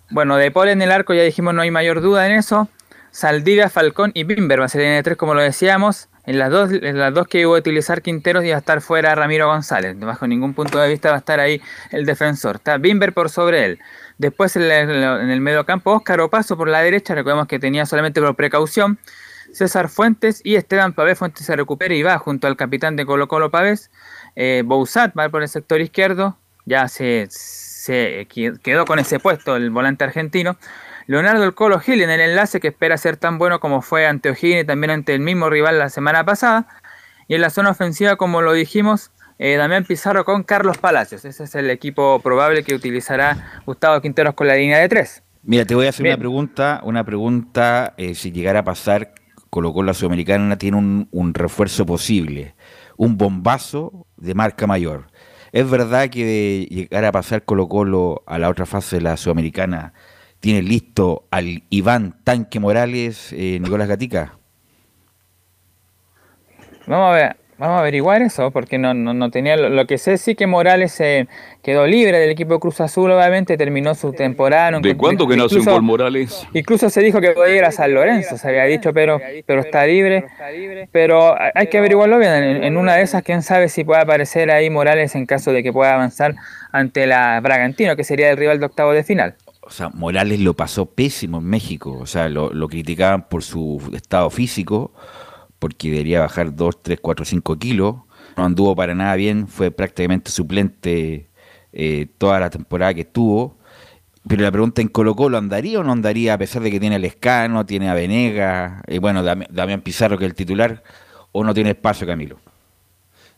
Bueno, de Paul en el arco ya dijimos no hay mayor duda en eso. Saldivia, Falcón y Bimber va a ser línea de tres como lo decíamos. En las dos, las dos que iba a utilizar Quinteros iba a estar fuera Ramiro González. Bajo ningún punto de vista va a estar ahí el defensor. Está Bimber por sobre él. Después en el, en el mediocampo Óscar Opaso por la derecha. Recordemos que tenía solamente por precaución. César Fuentes y Esteban Pavés. Fuentes se recupera y va junto al capitán de Colo Colo Pavés. Eh, Bouzat va por el sector izquierdo. Ya se quedó con ese puesto el volante argentino. Leonardo El Colo Gil en el enlace que espera ser tan bueno como fue ante O'Higgins y también ante el mismo rival la semana pasada. Y en la zona ofensiva, como lo dijimos, eh, Damián Pizarro con Carlos Palacios. Ese es el equipo probable que utilizará Gustavo Quinteros con la línea de tres. Mira, te voy a hacer Bien. una pregunta, una pregunta, eh, si llegara a pasar, Colo Colo la Sudamericana tiene un, un refuerzo posible, un bombazo de marca mayor. ¿Es verdad que de llegar a pasar Colo Colo a la otra fase de la Sudamericana tiene listo al Iván Tanque Morales, eh, Nicolás Gatica? Vamos a ver, vamos a averiguar eso, porque no, no, no tenía. Lo, lo que sé sí que Morales se quedó libre del equipo de Cruz Azul, obviamente, terminó su temporada. no ¿De cuánto que nació incluso- Paul Morales? Incluso se dijo que podía ir a San Lorenzo, se había dicho, pero, pero está libre. Pero hay- hay que averiguarlo bien. En, en una de esas, quién sabe si puede aparecer ahí Morales en caso de que pueda avanzar ante la Bragantino, que sería el rival de octavo de final. O sea, Morales lo pasó pésimo en México. O sea, lo, criticaban por su estado físico, porque debería bajar 2, 3, 4, 5 kilos. No anduvo para nada bien, fue prácticamente suplente eh, toda la temporada que estuvo. Pero la pregunta en Colo Colo, ¿andaría o no andaría a pesar de que tiene a Lescano, tiene a Venegas, y bueno, Dami- Damián Pizarro que es el titular, o no tiene espacio Camilo?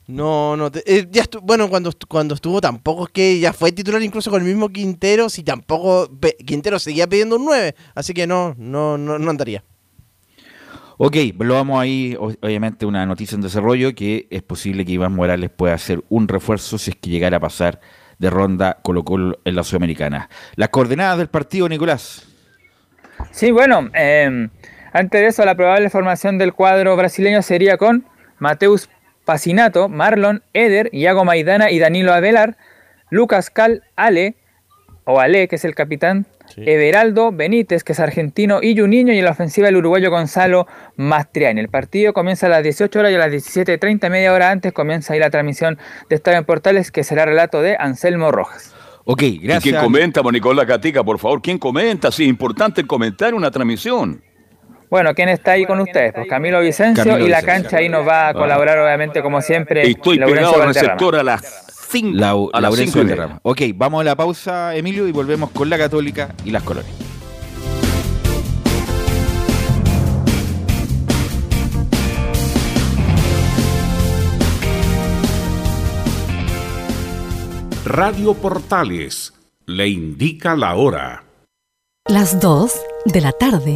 No, no. te- eh, ya estu- bueno, cuando, cuando estuvo tampoco es que ya fue titular incluso con el mismo Quintero, si tampoco pe- Quintero seguía pidiendo un 9, así que no, no, no, no andaría. Ok, lo vamos ahí, obviamente una noticia en desarrollo que es posible que Iván Morales pueda hacer un refuerzo si es que llegara a pasar de ronda Colo Colo en la Sudamericana. Las coordenadas del partido, Nicolás. Sí, bueno, eh, antes de eso, la probable formación del cuadro brasileño sería con Mateus Pacinato, Marlon Eder, Iago Maidana y Danilo Avelar, Lucas Cal, Ale, o Ale, que es el capitán, Everaldo Benítez, que es argentino, y Juninho, y en la ofensiva el uruguayo Gonzalo Mastriani. El partido comienza a las 18 horas y a las 17.30, media hora antes, comienza ahí la transmisión de Estadio en Portales, que será relato de Anselmo Rojas. Ok, ¿Y quién comenta, Nicolás Gatica, por favor? ¿Quién comenta? Sí, importante el comentario, una transmisión. Bueno, ¿quién está ahí con ustedes? Pues Camilo Vicencio Camilo y la cancha ahí nos va a colaborar obviamente como siempre. Estoy Laurencio pegado al receptor a las 5. Lau- a las cinco media. Valderrama. Ok, vamos a la pausa, Emilio, y volvemos con la Católica y las colonias. Radio Portales le indica la hora. Las 2 de la tarde,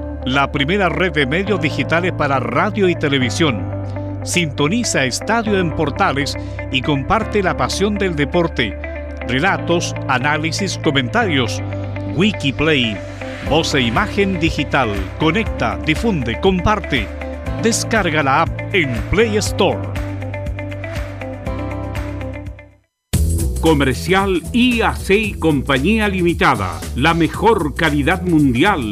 la primera red de medios digitales para radio y televisión. Sintoniza Estadio en Portales y comparte la pasión del deporte. Relatos, análisis, comentarios. Wikiplay, voz e imagen digital. Conecta, difunde, comparte. Descarga la app en Play Store. Comercial IAC y Compañía Limitada. La mejor calidad mundial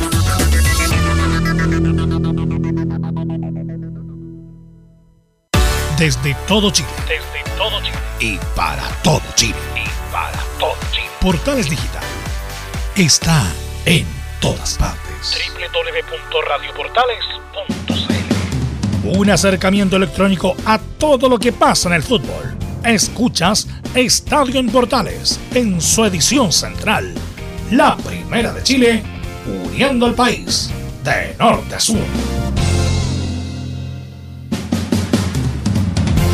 Desde todo Chile. Desde todo Chile. Y para todo Chile. Y para todo Chile. Portales Digital está en todas partes. www.radioportales.cl Un acercamiento electrónico a todo lo que pasa en el fútbol. Escuchas Estadio en Portales en su edición central. La primera de Chile, uniendo al país de norte a sur.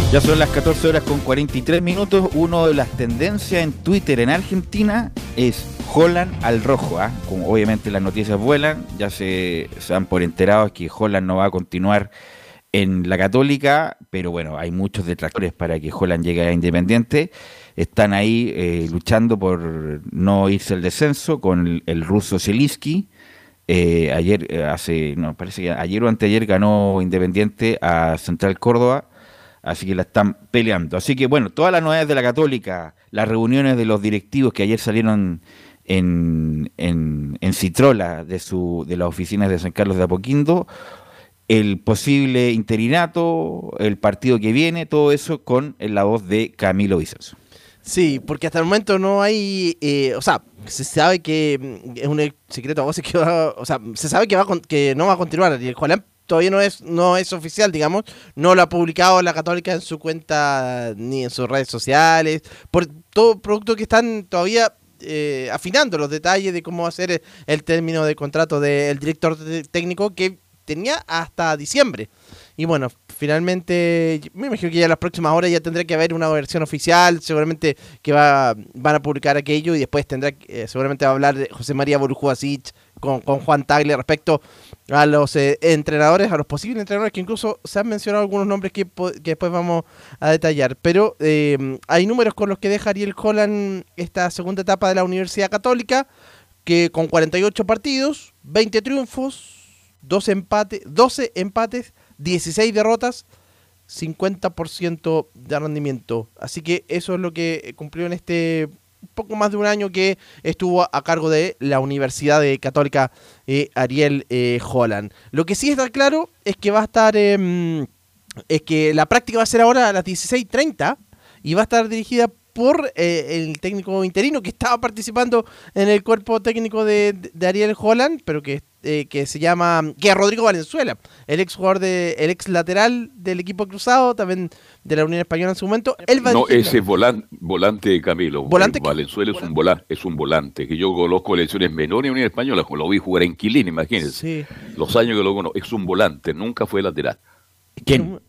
Ya son las 14 horas con 43 minutos. Una de las tendencias en Twitter en Argentina es Holland al rojo. ¿ah? Como obviamente las noticias vuelan, ya se, se dan por enterados que Holland no va a continuar en la Católica, pero bueno, hay muchos detractores para que Holland llegue a Independiente. Están ahí eh, luchando por no irse al descenso con el, el ruso Zielinski. Eh, ayer, eh, hace, no, parece que ayer o anteayer ganó Independiente a Central Córdoba así que la están peleando. Así que bueno, todas las novedades de la Católica, las reuniones de los directivos que ayer salieron en, en, en Citrola de, su, de las oficinas de San Carlos de Apoquindo, el posible interinato, el partido que viene, todo eso con la voz de Camilo Vicenzo. Sí, porque hasta el momento no hay, eh, o sea, se sabe que mm, es un secreto a voces que va, o sea, se sabe que va que no va a continuar y el Juan todavía no es no es oficial, digamos, no lo ha publicado la Católica en su cuenta ni en sus redes sociales, por todo producto que están todavía eh, afinando los detalles de cómo va a ser el, el término de contrato del director técnico que tenía hasta diciembre. Y bueno, finalmente, me imagino que ya en las próximas horas ya tendrá que haber una versión oficial, seguramente que va, van a publicar aquello y después tendrá, eh, seguramente va a hablar de José María Borujuvasic con, con Juan Tagle respecto a los eh, entrenadores, a los posibles entrenadores, que incluso se han mencionado algunos nombres que, que después vamos a detallar. Pero eh, hay números con los que deja Ariel Holland esta segunda etapa de la Universidad Católica, que con 48 partidos, 20 triunfos, 12 empates, 12 empates, 16 derrotas, 50% de rendimiento. Así que eso es lo que cumplió en este poco más de un año que estuvo a cargo de la Universidad de Católica eh, Ariel eh, Holland. Lo que sí está claro es que va a estar, em, es que la práctica va a ser ahora a las 16.30 y va a estar dirigida por eh, el técnico interino que estaba participando en el cuerpo técnico de, de Ariel Holland, pero que, eh, que se llama, que es Rodrigo Valenzuela, el ex jugador de, el ex lateral del equipo cruzado, también de la Unión Española en su momento. Él va a No, dirigir- ese es volan- volante Camilo. ¿Volante Valenzuela es un, vola- es un volante que yo conozco elecciones menores en Unión Española, lo vi jugar en Quilín, imagínense. Sí. Los años que lo conozco, es un volante, nunca fue lateral. ¿Quién?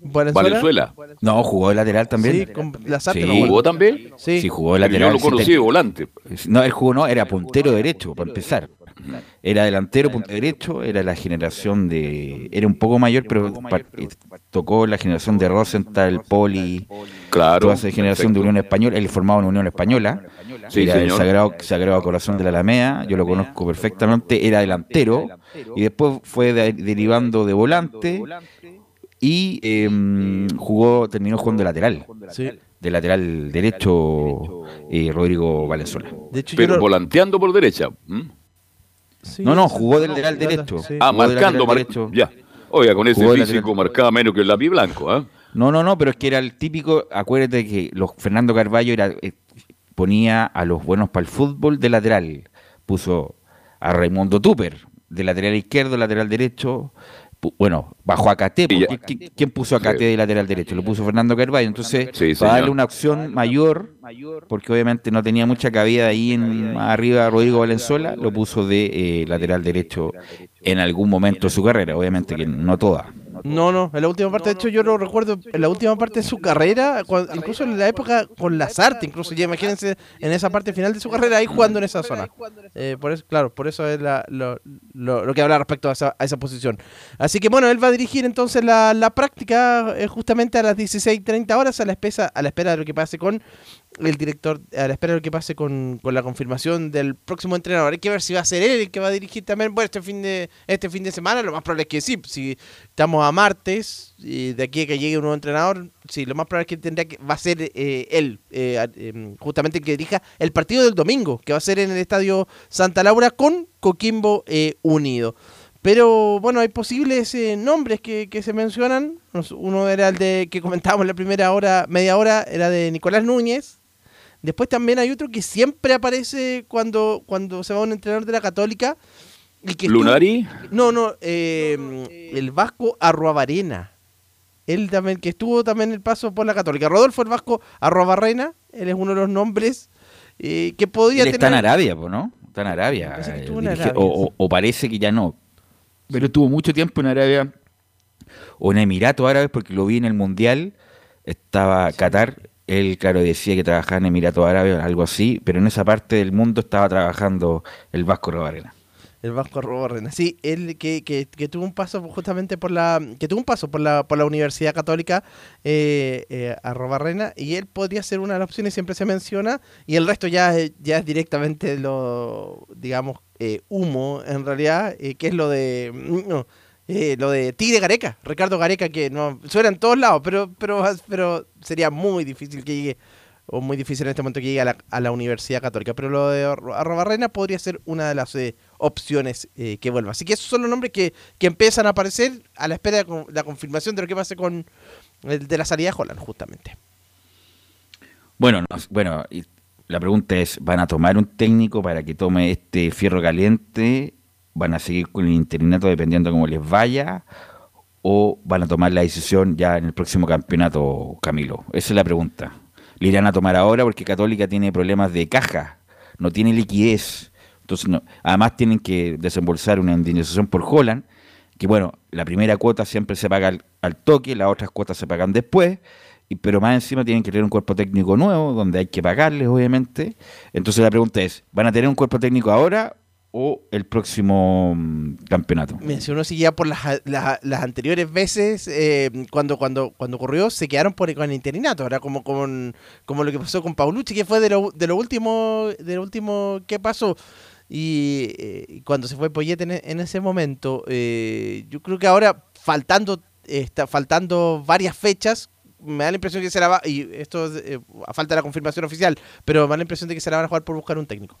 ¿Valenzuela? No, jugó de lateral también. Sí, con Lazarte Sí. no ¿Jugó también? Sí. Sí, jugó de Pero lateral. yo lo conocí de te- volante. No, él jugó, no, era puntero derecho, para empezar. Era delantero, puntero derecho, era la generación de... Era un poco mayor, pero eh, tocó la generación de Rosenthal, Poli, Claro. toda esa generación de Unión Española. Él formaba una Unión Española. Sí, era el. Sagrado, Sagrado Corazón de la Alameda, yo lo conozco perfectamente. Era delantero y después fue de- derivando de volante y em, jugó, terminó jugando de lateral. Sí. De lateral derecho eh, Rodrigo Valenzuela. De hecho, Pero yo lo- volanteando por derecha. Sí, No, no, jugó del lateral derecho. Sí. Ah, marcando. mar- derecho. Ya. Oiga, con ese Jugó físico marcaba menos que el lápiz blanco. ¿ah? No, no, no, pero es que era el típico, acuérdate que los Fernando Carballo era, eh, ponía a los buenos para el fútbol de lateral. Puso a Raimundo Tupper de lateral izquierdo, lateral derecho. Bueno, bajó a porque ¿qui- ¿Quién puso a de lateral derecho? Lo puso Fernando Carballo. Entonces, Sí, para darle una opción mayor, porque obviamente no tenía mucha cabida ahí en arriba Rodrigo Valenzuela, lo puso de eh, lateral derecho en algún momento de su carrera. Obviamente que no toda. No, no, en la última parte, de hecho yo lo recuerdo, en la última parte de su carrera, cuando- incluso en la época con Lazarte, incluso ya imagínense en esa parte final de su carrera ahí jugando en esa zona. Eh, por eso, claro, por eso es la- lo, lo- lo que habla respecto a esa, a esa posición. Así que bueno, él va a dirigir entonces la, la práctica eh, justamente a las 16.30 horas a la, espesa, a la espera de lo que pase con el director, a la espera de lo que pase con, con la confirmación del próximo entrenador. Hay que ver si va a ser él el que va a dirigir también. Bueno, este fin de, este fin de semana lo más probable es que sí. Si estamos a martes, y de aquí a que llegue un nuevo entrenador, sí, lo más probable es que tendría que, va a ser eh, él, eh, em, justamente el que dirija el partido del domingo, que va a ser en el estadio Santa Laura con Coquimbo eh, Unido. Pero bueno, hay posibles eh, nombres que, que se mencionan. Uno era el de que comentábamos en la primera hora, media hora, era de Nicolás Núñez. Después también hay otro que siempre aparece cuando, cuando se va un entrenador de la Católica. Y que estuvo- ¿Lunari? No, no, eh, el Vasco Arruabarena. Él también, que estuvo también el paso por la Católica. Rodolfo el Vasco Arruabarrena, él es uno de los nombres eh, que podía Él está en tener. Arabia, ¿no? Está en Arabia. Parece que estuvo en dirige- Arabia, o, o- o parece que ya no. Pero estuvo mucho tiempo en Arabia o en Emiratos Árabes porque lo vi en el Mundial. Estaba Qatar. Él, claro, decía que trabajaba en Emiratos Árabes, algo así. Pero en esa parte del mundo estaba trabajando el Vasco Robarena. El Vasco Arruabarrena. Sí, él que, que, que tuvo un paso justamente por la. que tuvo un paso por la, por la Universidad Católica eh, eh, Arruabarrena. Y él podría ser una de las opciones, siempre se menciona. Y el resto ya, ya es directamente lo, digamos, eh, humo, en realidad, eh, que es lo de. eh, lo de Tigre Gareca, Ricardo Gareca, que no suena en todos lados, pero, pero, pero sería muy difícil que llegue, o muy difícil en este momento que llegue a la, a la Universidad Católica. Pero lo de Arro- Arrobarrena podría ser una de las eh, opciones eh, que vuelva. Así que esos son los nombres que, que empiezan a aparecer a la espera de la confirmación de lo que pase con el de la salida de Holland, justamente. Bueno, no- bueno, y la pregunta es, ¿van a tomar un técnico para que tome este fierro caliente? ¿Van a seguir con el interinato dependiendo cómo les vaya? ¿O van a tomar la decisión ya en el próximo campeonato, Camilo? Esa es la pregunta. ¿Le irán a tomar ahora porque Católica tiene problemas de caja? No tiene liquidez. Entonces, no. además tienen que desembolsar una indemnización por Holland, que bueno, la primera cuota siempre se paga al, al toque, las otras cuotas se pagan después, y, pero más encima tienen que tener un cuerpo técnico nuevo, donde hay que pagarles, obviamente. Entonces la pregunta es, ¿van a tener un cuerpo técnico ahora o el próximo mm, campeonato? Mira, si uno seguía por las, las, anteriores veces, eh, cuando, cuando, cuando ocurrió, se quedaron por, con el interinato. Era como, con, como lo que pasó con Paulucci, que fue de lo, de lo último de lo último que pasó. Y eh, y cuando se fue Poyet en, e- en ese momento, eh, yo creo que ahora, faltando, está faltando varias fechas, me da la impresión que se la va, y esto es, eh, a falta de la confirmación oficial, pero me da la impresión de que se la van a jugar por buscar un técnico.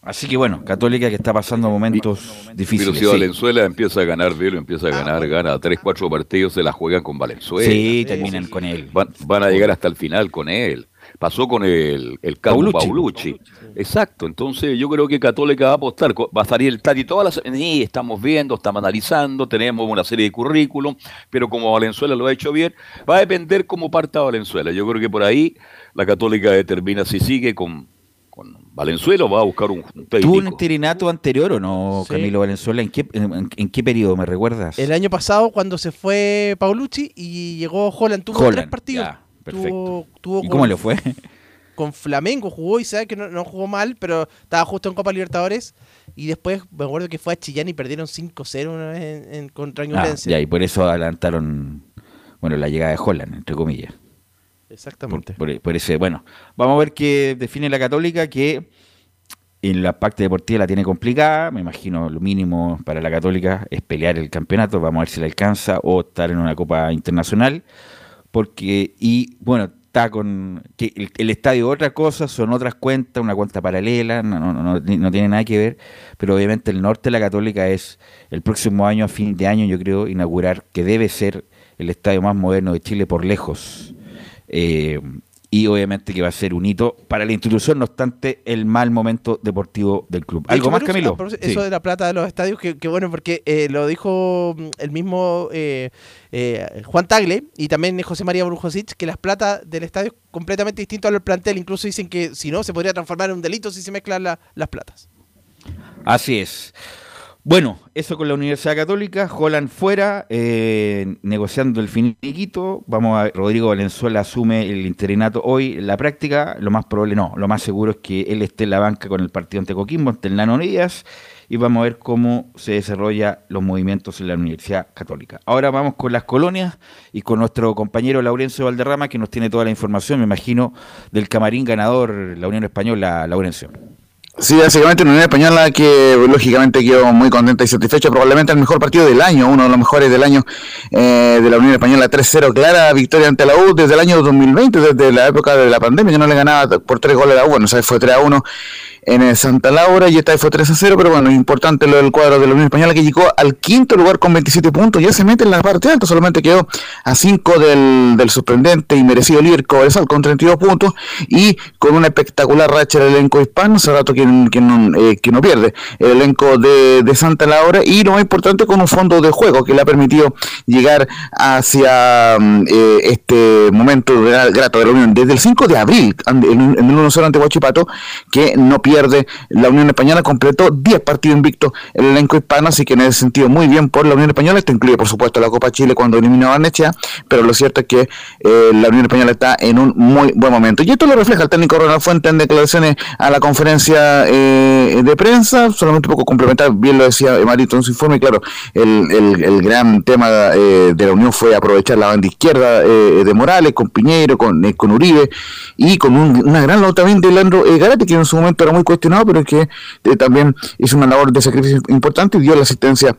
Así que bueno, Católica que está pasando momentos Pero difíciles. si sí. Valenzuela empieza a ganar bien, empieza a ganar, gana 3, 4 partidos, se la juegan con Valenzuela. Sí, terminan con él. Van, van a llegar hasta el final con él. Pasó con el, el Paulucci. Paulucci. Exacto, entonces yo creo que Católica va a apostar. Va a salir el Tati todas las. Sí, estamos viendo, estamos analizando, tenemos una serie de currículum, pero como Valenzuela lo ha hecho bien, va a depender cómo parta Valenzuela. Yo creo que por ahí la Católica determina si sigue con, con Valenzuela o va a buscar un, un técnico? ¿Tuvo un interinato anterior o no, Sí. Camilo Valenzuela? ¿En qué, en, en qué periodo me recuerdas? El año pasado, cuando se fue Paulucci y llegó Holland, tuvo Holland, tres partidos. ya, perfecto. Tuvo, tuvo ¿Y con- cómo le fue? [laughs] Con Flamengo jugó y sabe que no, no jugó mal, pero estaba justo en Copa Libertadores. Y después me acuerdo que fue a Chillán y perdieron 5-0 una vez en, en- contra Ah, Ñublense. ya, y por eso adelantaron, bueno, la llegada de Holland, entre comillas. Exactamente. Por, por ese, bueno, vamos a ver qué define la Católica, que en la parte deportiva la tiene complicada. Me imagino lo mínimo para la Católica es pelear el campeonato. Vamos a ver si le alcanza o estar en una Copa Internacional. Porque, y bueno, está con. que el, estadio otra cosa, son otras cuentas, una cuenta paralela, no, no, no, no tiene nada que ver. Pero obviamente el norte de la Católica es el próximo año, a fin de año, yo creo, inaugurar, que debe ser el estadio más moderno de Chile por lejos. Eh, y obviamente que va a ser un hito para la institución, no obstante el mal momento deportivo del club. ¿Algo hecho, más, Camilo? eso Sí. de la plata de los estadios, que, que bueno, porque eh, lo dijo mm, el mismo eh, eh, Juan Tagle y también José María Brujosic, que las plata del estadio es completamente distinto al plantel. Incluso dicen que si no, se podría transformar en un delito si se mezclan la- las platas. Así es. Bueno, eso con la Universidad Católica, Holland fuera, eh, negociando el finiquito. Vamos a Rodrigo Valenzuela asume el interinato hoy en la práctica. Lo más probable, no, lo más seguro es que él esté en la banca con el partido ante Coquimbo, ante el Nano Díaz, y vamos a ver cómo se desarrollan los movimientos en la Universidad Católica. Ahora vamos con las colonias y con nuestro compañero Laurencio Valderrama, que nos tiene toda la información, me imagino, del camarín ganador, la Unión Española, Laurencio. Sí, básicamente una Unión Española que lógicamente quedó muy contenta y satisfecha, probablemente el mejor partido del año, uno de los mejores del año eh, de la Unión Española 3-0, clara victoria ante la U desde el año 2020, desde la época de la pandemia, que no le ganaba por tres goles a la U, bueno, esa vez fue 3-1 en Santa Laura y esta vez fue 3-0, pero bueno, importante lo del cuadro de la Unión Española que llegó al quinto lugar con 27 puntos, ya se mete en la parte alta, solamente quedó a 5 del, del sorprendente y merecido líder Cobresal con 32 puntos y con una espectacular racha el elenco hispano, hace rato que, eh, que no pierde. El elenco de, de, Santa Laura y lo más importante con un fondo de juego que le ha permitido llegar hacia eh, este momento grato de la Unión. Desde el 5 de abril en, el 1-0 ante Huachipato que no pierde la Unión Española, completó 10 partidos invictos el elenco hispano, así que en ese sentido muy bien por la Unión Española, esto incluye por supuesto la Copa Chile cuando eliminó a Barnechea, pero lo cierto es que eh, la Unión Española está en un muy buen momento. Y esto lo refleja el técnico Ronald Fuente en declaraciones a la conferencia eh, de prensa, solamente un poco complementar, bien lo decía Marito en su informe, claro, el, el, gran tema eh, de la Unión fue aprovechar la banda izquierda eh, de Morales, con Piñeiro, con, eh, con Uribe y con un, una gran labor también de Leandro eh, Garate, que en su momento era muy cuestionado, pero que también hizo una labor de sacrificio importante y dio la asistencia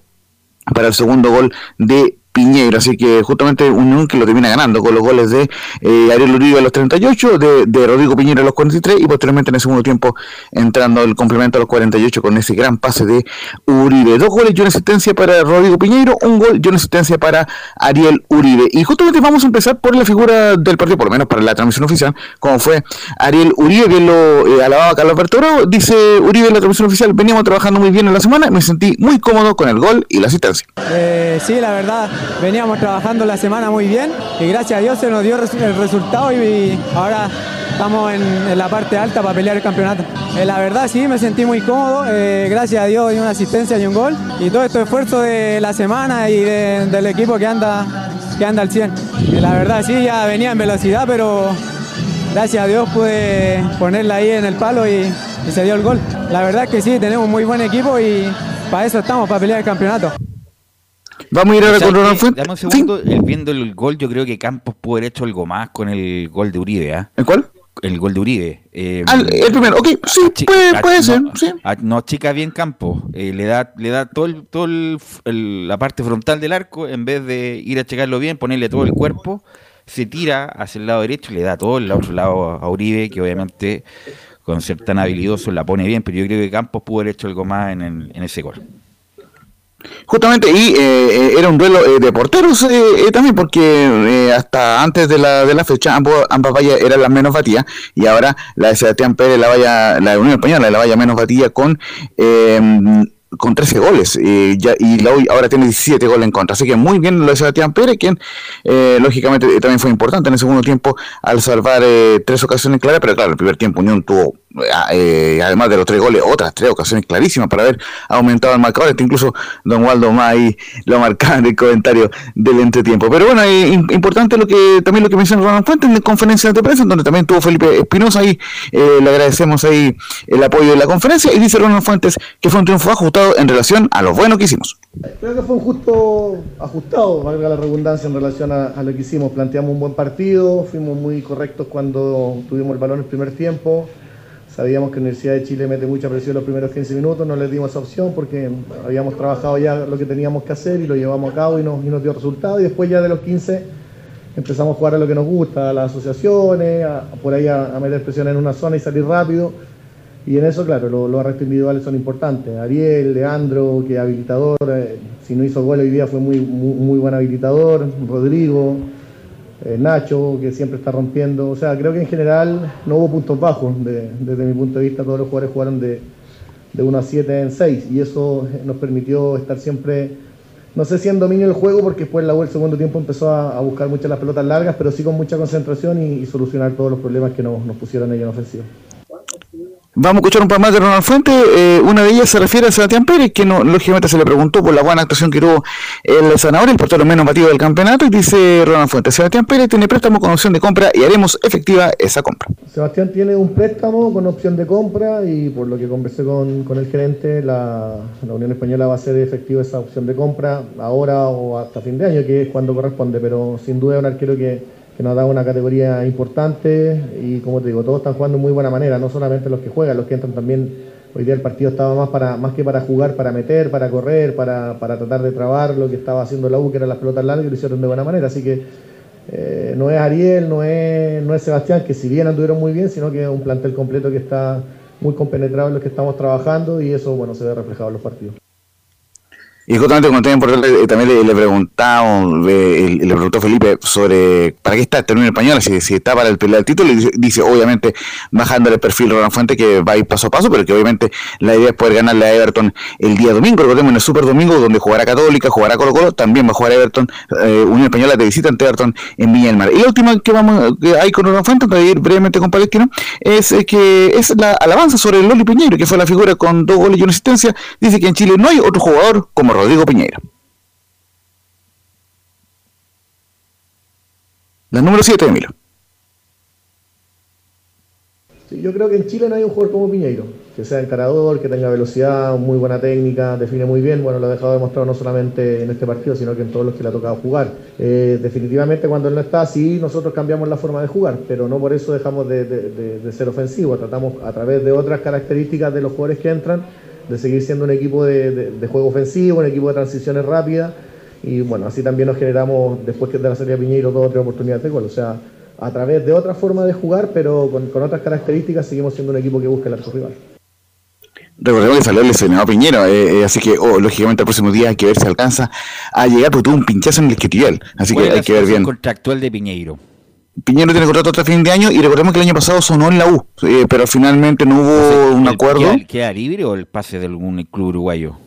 para el segundo gol de Piñeiro, así que justamente Unión que lo termina ganando con los goles de eh, Ariel Uribe a los 38, de, de, Rodrigo Piñeiro a los 43 y posteriormente en el segundo tiempo entrando el complemento a los 48 con ese gran pase de Uribe. Dos goles y una asistencia para Rodrigo Piñeiro, un gol y una asistencia para Ariel Uribe. Y justamente vamos a empezar por la figura del partido, por lo menos para la transmisión oficial, como fue Ariel Uribe, bien lo eh, alababa Carlos Alberto Bravo, dice Uribe en la transmisión oficial, veníamos trabajando muy bien en la semana, me sentí muy cómodo con el gol y la asistencia. Eh, sí, la verdad, veníamos trabajando la semana muy bien y gracias a Dios se nos dio el resultado y, ahora estamos en, la parte alta para pelear el campeonato. Eh, la verdad sí, me sentí muy cómodo, eh, gracias a Dios di una asistencia y un gol y todo este esfuerzo de la semana y de, del equipo que anda, que anda al 100. Y la verdad sí, ya venía en velocidad, pero gracias a Dios pude ponerla ahí en el palo y, y se dio el gol. La verdad es que sí, tenemos un muy buen equipo y para eso estamos, para pelear el campeonato. Vamos a ir ahora con Ronald Fuentes. Dame un segundo, ¿Sí? el, viendo el gol, yo creo que Campos pudo haber hecho algo más con el gol de Uribe. ¿eh? ¿El cuál? El gol de Uribe. Eh, ah, el primero, ok, sí, puede, a- puede no, ser, sí. a- no chica bien Campos. Eh, le da, le da todo, el, todo el, la parte frontal del arco, en vez de ir a checarlo bien, ponerle todo el cuerpo, se tira hacia el lado derecho y le da todo el otro lado a Uribe, que obviamente con ser tan habilidoso la pone bien, pero yo creo que Campos pudo haber hecho algo más en ese gol. Justamente, y eh, era un duelo eh, de porteros eh, eh, también, porque eh, hasta antes de la, de la fecha ambos, ambas vallas eran las menos batidas, y ahora la de Sebastián Pérez, la valla, la Unión Española, la valla menos batida con eh, con 13 goles, eh, y la U ahora tiene 17 goles en contra, así que muy bien lo de Sebastián Pérez, quien eh, lógicamente eh, también fue importante en el segundo tiempo al salvar eh, tres ocasiones claras, pero claro, el primer tiempo Unión tuvo eh, además de los tres goles, otras tres ocasiones clarísimas para haber aumentado el marcador. Este incluso Don Waldo May lo marcaba en el comentario del entretiempo. Pero bueno, eh, importante lo que también lo que menciona Ronald Fuentes en conferencia de prensa, donde también tuvo Felipe Espinosa ahí. Eh, le agradecemos ahí el apoyo de la conferencia. Y dice Ronald Fuentes que fue un triunfo ajustado en relación a lo bueno que hicimos. Creo que fue un justo ajustado, valga la redundancia, en relación a, a lo que hicimos. Planteamos un buen partido, fuimos muy correctos cuando tuvimos el balón el primer tiempo Sabíamos que la Universidad de Chile mete mucha presión los primeros 15 minutos, no les dimos esa opción porque habíamos trabajado ya lo que teníamos que hacer y lo llevamos a cabo y nos, dio resultado. Y después ya de los 15 empezamos a jugar a lo que nos gusta, a las asociaciones, por ahí a, meter presión en una zona y salir rápido. Y en eso, claro, los, arrestos individuales son importantes. Ariel, Leandro, que habilitador, eh, si no hizo gol hoy día fue muy, muy buen habilitador, Rodrigo. Eh, Nacho, que siempre está rompiendo. O sea, creo que en general no hubo puntos bajos. desde mi punto de vista, todos los jugadores jugaron de, de 1 a 7 en 6 y eso nos permitió estar siempre, no sé si en dominio del juego, porque después la U el segundo tiempo empezó a, buscar muchas las pelotas largas, pero sí con mucha concentración y, solucionar todos los problemas que nos, nos pusieron ellos en ofensiva. Vamos a escuchar un par más de Ronald Fuentes. Eh, una de ellas se refiere a Sebastián Pérez, que no, lógicamente se le preguntó por la buena actuación que tuvo el Zanahoria, el portero menos batido del campeonato. Y dice Ronald Fuentes: Sebastián Pérez tiene préstamo con opción de compra y haremos efectiva esa compra. Sebastián tiene un préstamo con opción de compra y por lo que conversé con, con el gerente, la, la, Unión Española va a hacer efectiva esa opción de compra ahora o hasta fin de año, que es cuando corresponde. Pero sin duda es un arquero que que nos da una categoría importante y como te digo, todos están jugando de muy buena manera, no solamente los que juegan, los que entran también. Hoy día el partido estaba más para más que para jugar, para meter, para correr, para, tratar de trabar lo que estaba haciendo la U, que eran las pelotas largas, y lo hicieron de buena manera. Así que eh, no es Ariel, no es, no es Sebastián, que si bien anduvieron muy bien, sino que es un plantel completo que está muy compenetrado en lo que estamos trabajando y eso bueno se ve reflejado en los partidos. Y justamente como también, eh, también le, preguntaba, le, le, preguntó Felipe sobre para qué está el término español, si, si está para el pelear el título, y dice, obviamente bajando el perfil Ronald Fuente que va a ir paso a paso, pero que obviamente la idea es poder ganarle a Everton el día domingo, recordemos en el Super Domingo, donde jugará Católica, jugará Colo Colo, también va a jugar Everton, eh, Unión Española de visita ante Everton en Viña. Y la última que vamos que hay con Ronald Fuente, para ir brevemente con Palestino, es que es la alabanza sobre el Loli Piñeiro, que fue la figura con dos goles y una asistencia, dice que en Chile no hay otro jugador como Rodrigo Piñeiro. La número 7, Emilio. Sí, yo creo que en Chile no hay un jugador como Piñeiro, que sea encarador, que tenga velocidad, muy buena técnica, define muy bien. Bueno, lo ha dejado demostrado no solamente en este partido, sino que en todos los que le ha tocado jugar. Eh, definitivamente, cuando él no está, sí, nosotros cambiamos la forma de jugar, pero no por eso dejamos de, ser ofensivos. Tratamos a través de otras características de los jugadores que entran de seguir siendo un equipo de, juego ofensivo, un equipo de transiciones rápidas. Y bueno, así también nos generamos, después de la salida de Piñeiro, dos o tres oportunidades de gol. O sea, a través de otra forma de jugar, pero con, otras características, seguimos siendo un equipo que busca el arco rival. Recordemos que salió lesionado Piñero, eh, eh, así que oh, lógicamente el próximo día hay que ver si alcanza a llegar, porque tuvo un pinchazo en el esquitial, así que hay que ver bien. contractual de Piñeiro? Piñero tiene contrato hasta fin de año y recordemos que el año pasado sonó en la U, eh, pero finalmente no hubo un acuerdo. ¿Queda libre o el pase de algún club uruguayo?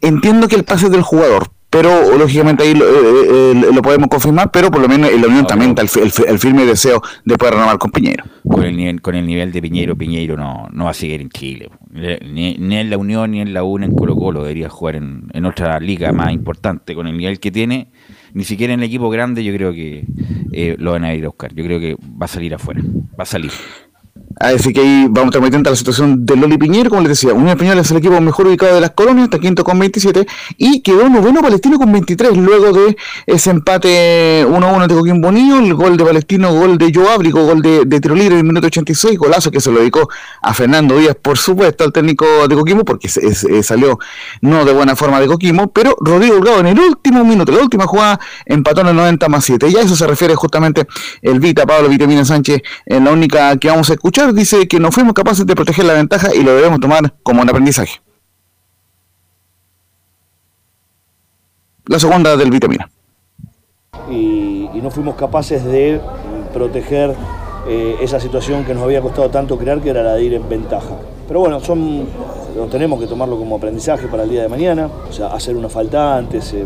Entiendo que el pase del jugador, pero lógicamente ahí lo, eh, eh, podemos confirmar, pero por lo menos en la Unión también está el, firme deseo de poder renovar con Piñero. Con el nivel, con el nivel de Piñero, Piñero no, no va a seguir en Chile. Ni, en la Unión, ni en la U, ni en Colo Colo. Debería jugar en, en otra liga más importante. Con el nivel que tiene, ni siquiera en el equipo grande yo creo que eh, lo van a ir a buscar. Yo creo que va a salir afuera, va a salir. Así que ahí vamos a estar la situación de Loli Piñero, como les decía, Unión Española es el equipo mejor ubicado de las colonias, está quinto con 27 y quedó noveno Palestino con 23 luego de ese empate 1-1 de Coquín Bonillo, el gol de Palestino, gol de Joe Ábrico, gol de, de tiro libre en el minuto 86, golazo que se lo dedicó a Fernando Díaz, por supuesto, al técnico de Coquimbo, porque salió no de buena forma de Coquimbo, pero Rodrigo Holgado en el último minuto, la última jugada, empató en el 90 más 7. Y a eso se refiere justamente el Vita, Pablo Vitamina Sánchez, en la única que vamos a escuchar dice que no fuimos capaces de proteger la ventaja y lo debemos tomar como un aprendizaje. La segunda del vitamina. Y, no fuimos capaces de proteger eh, esa situación que nos había costado tanto crear, que era la de ir en ventaja. Pero bueno, son, tenemos que tomarlo como aprendizaje para el día de mañana, o sea, hacer una falta antes, eh,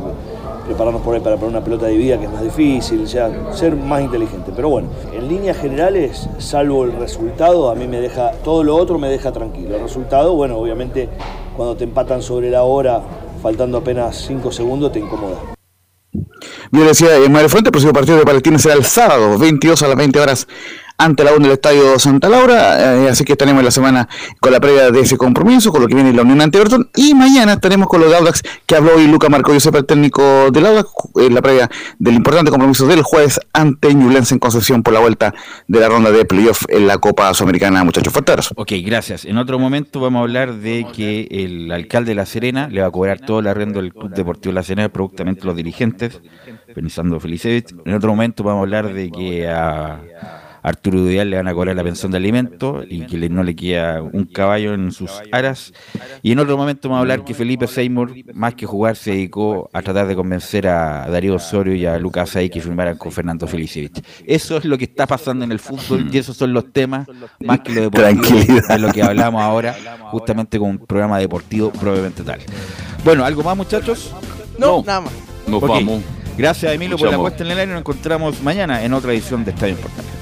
prepararnos por ahí para, para una pelota de vida que es más difícil, sea, ser más inteligente. Pero bueno, en líneas generales, salvo el resultado, a mí me deja, todo lo otro me deja tranquilo. El resultado, bueno, obviamente cuando te empatan sobre la hora, faltando apenas 5 segundos, te incomoda. Bien decía en Madre Fuente, el próximo partido de Palestina será el sábado, 22 a las 20 horas ante la U en el Estadio Santa Laura, eh, así que estaremos la semana con la previa de ese compromiso, con lo que viene la Unión ante Everton, y mañana estaremos con los de Audax, que habló hoy Luca Marco Josep, el técnico del Audax, en la previa del importante compromiso del jueves ante Ñublense en Concepción por la vuelta de la ronda de playoff en la Copa Sudamericana, muchachos, fuerte. Ok, gracias. En otro momento vamos a hablar de que el alcalde de La Serena le va a cobrar todo el arrendo del Club Deportivo La Serena, productamente los dirigentes, pensando Felicevich. En otro momento vamos a hablar de que a Arturo Vidal le van a cobrar la pensión de alimentos y que le- no le queda un caballo en sus aras. Y en otro momento vamos a hablar que Felipe Seymour, más que jugar, se dedicó a tratar de convencer a Darío Osorio y a Lucas Ahí que firmaran con Fernando Felicevich. Eso es lo que está pasando en el fútbol y esos son los temas, más que lo deportivo, Tranquilidad. de lo que hablamos ahora, justamente con un programa deportivo propiamente tal. Bueno, ¿algo más, muchachos? No, nada más. Nos vamos. Gracias, Emilio, por la Escuchamos. puesta en el aire. Nos encontramos mañana en otra edición de Estadio Importante.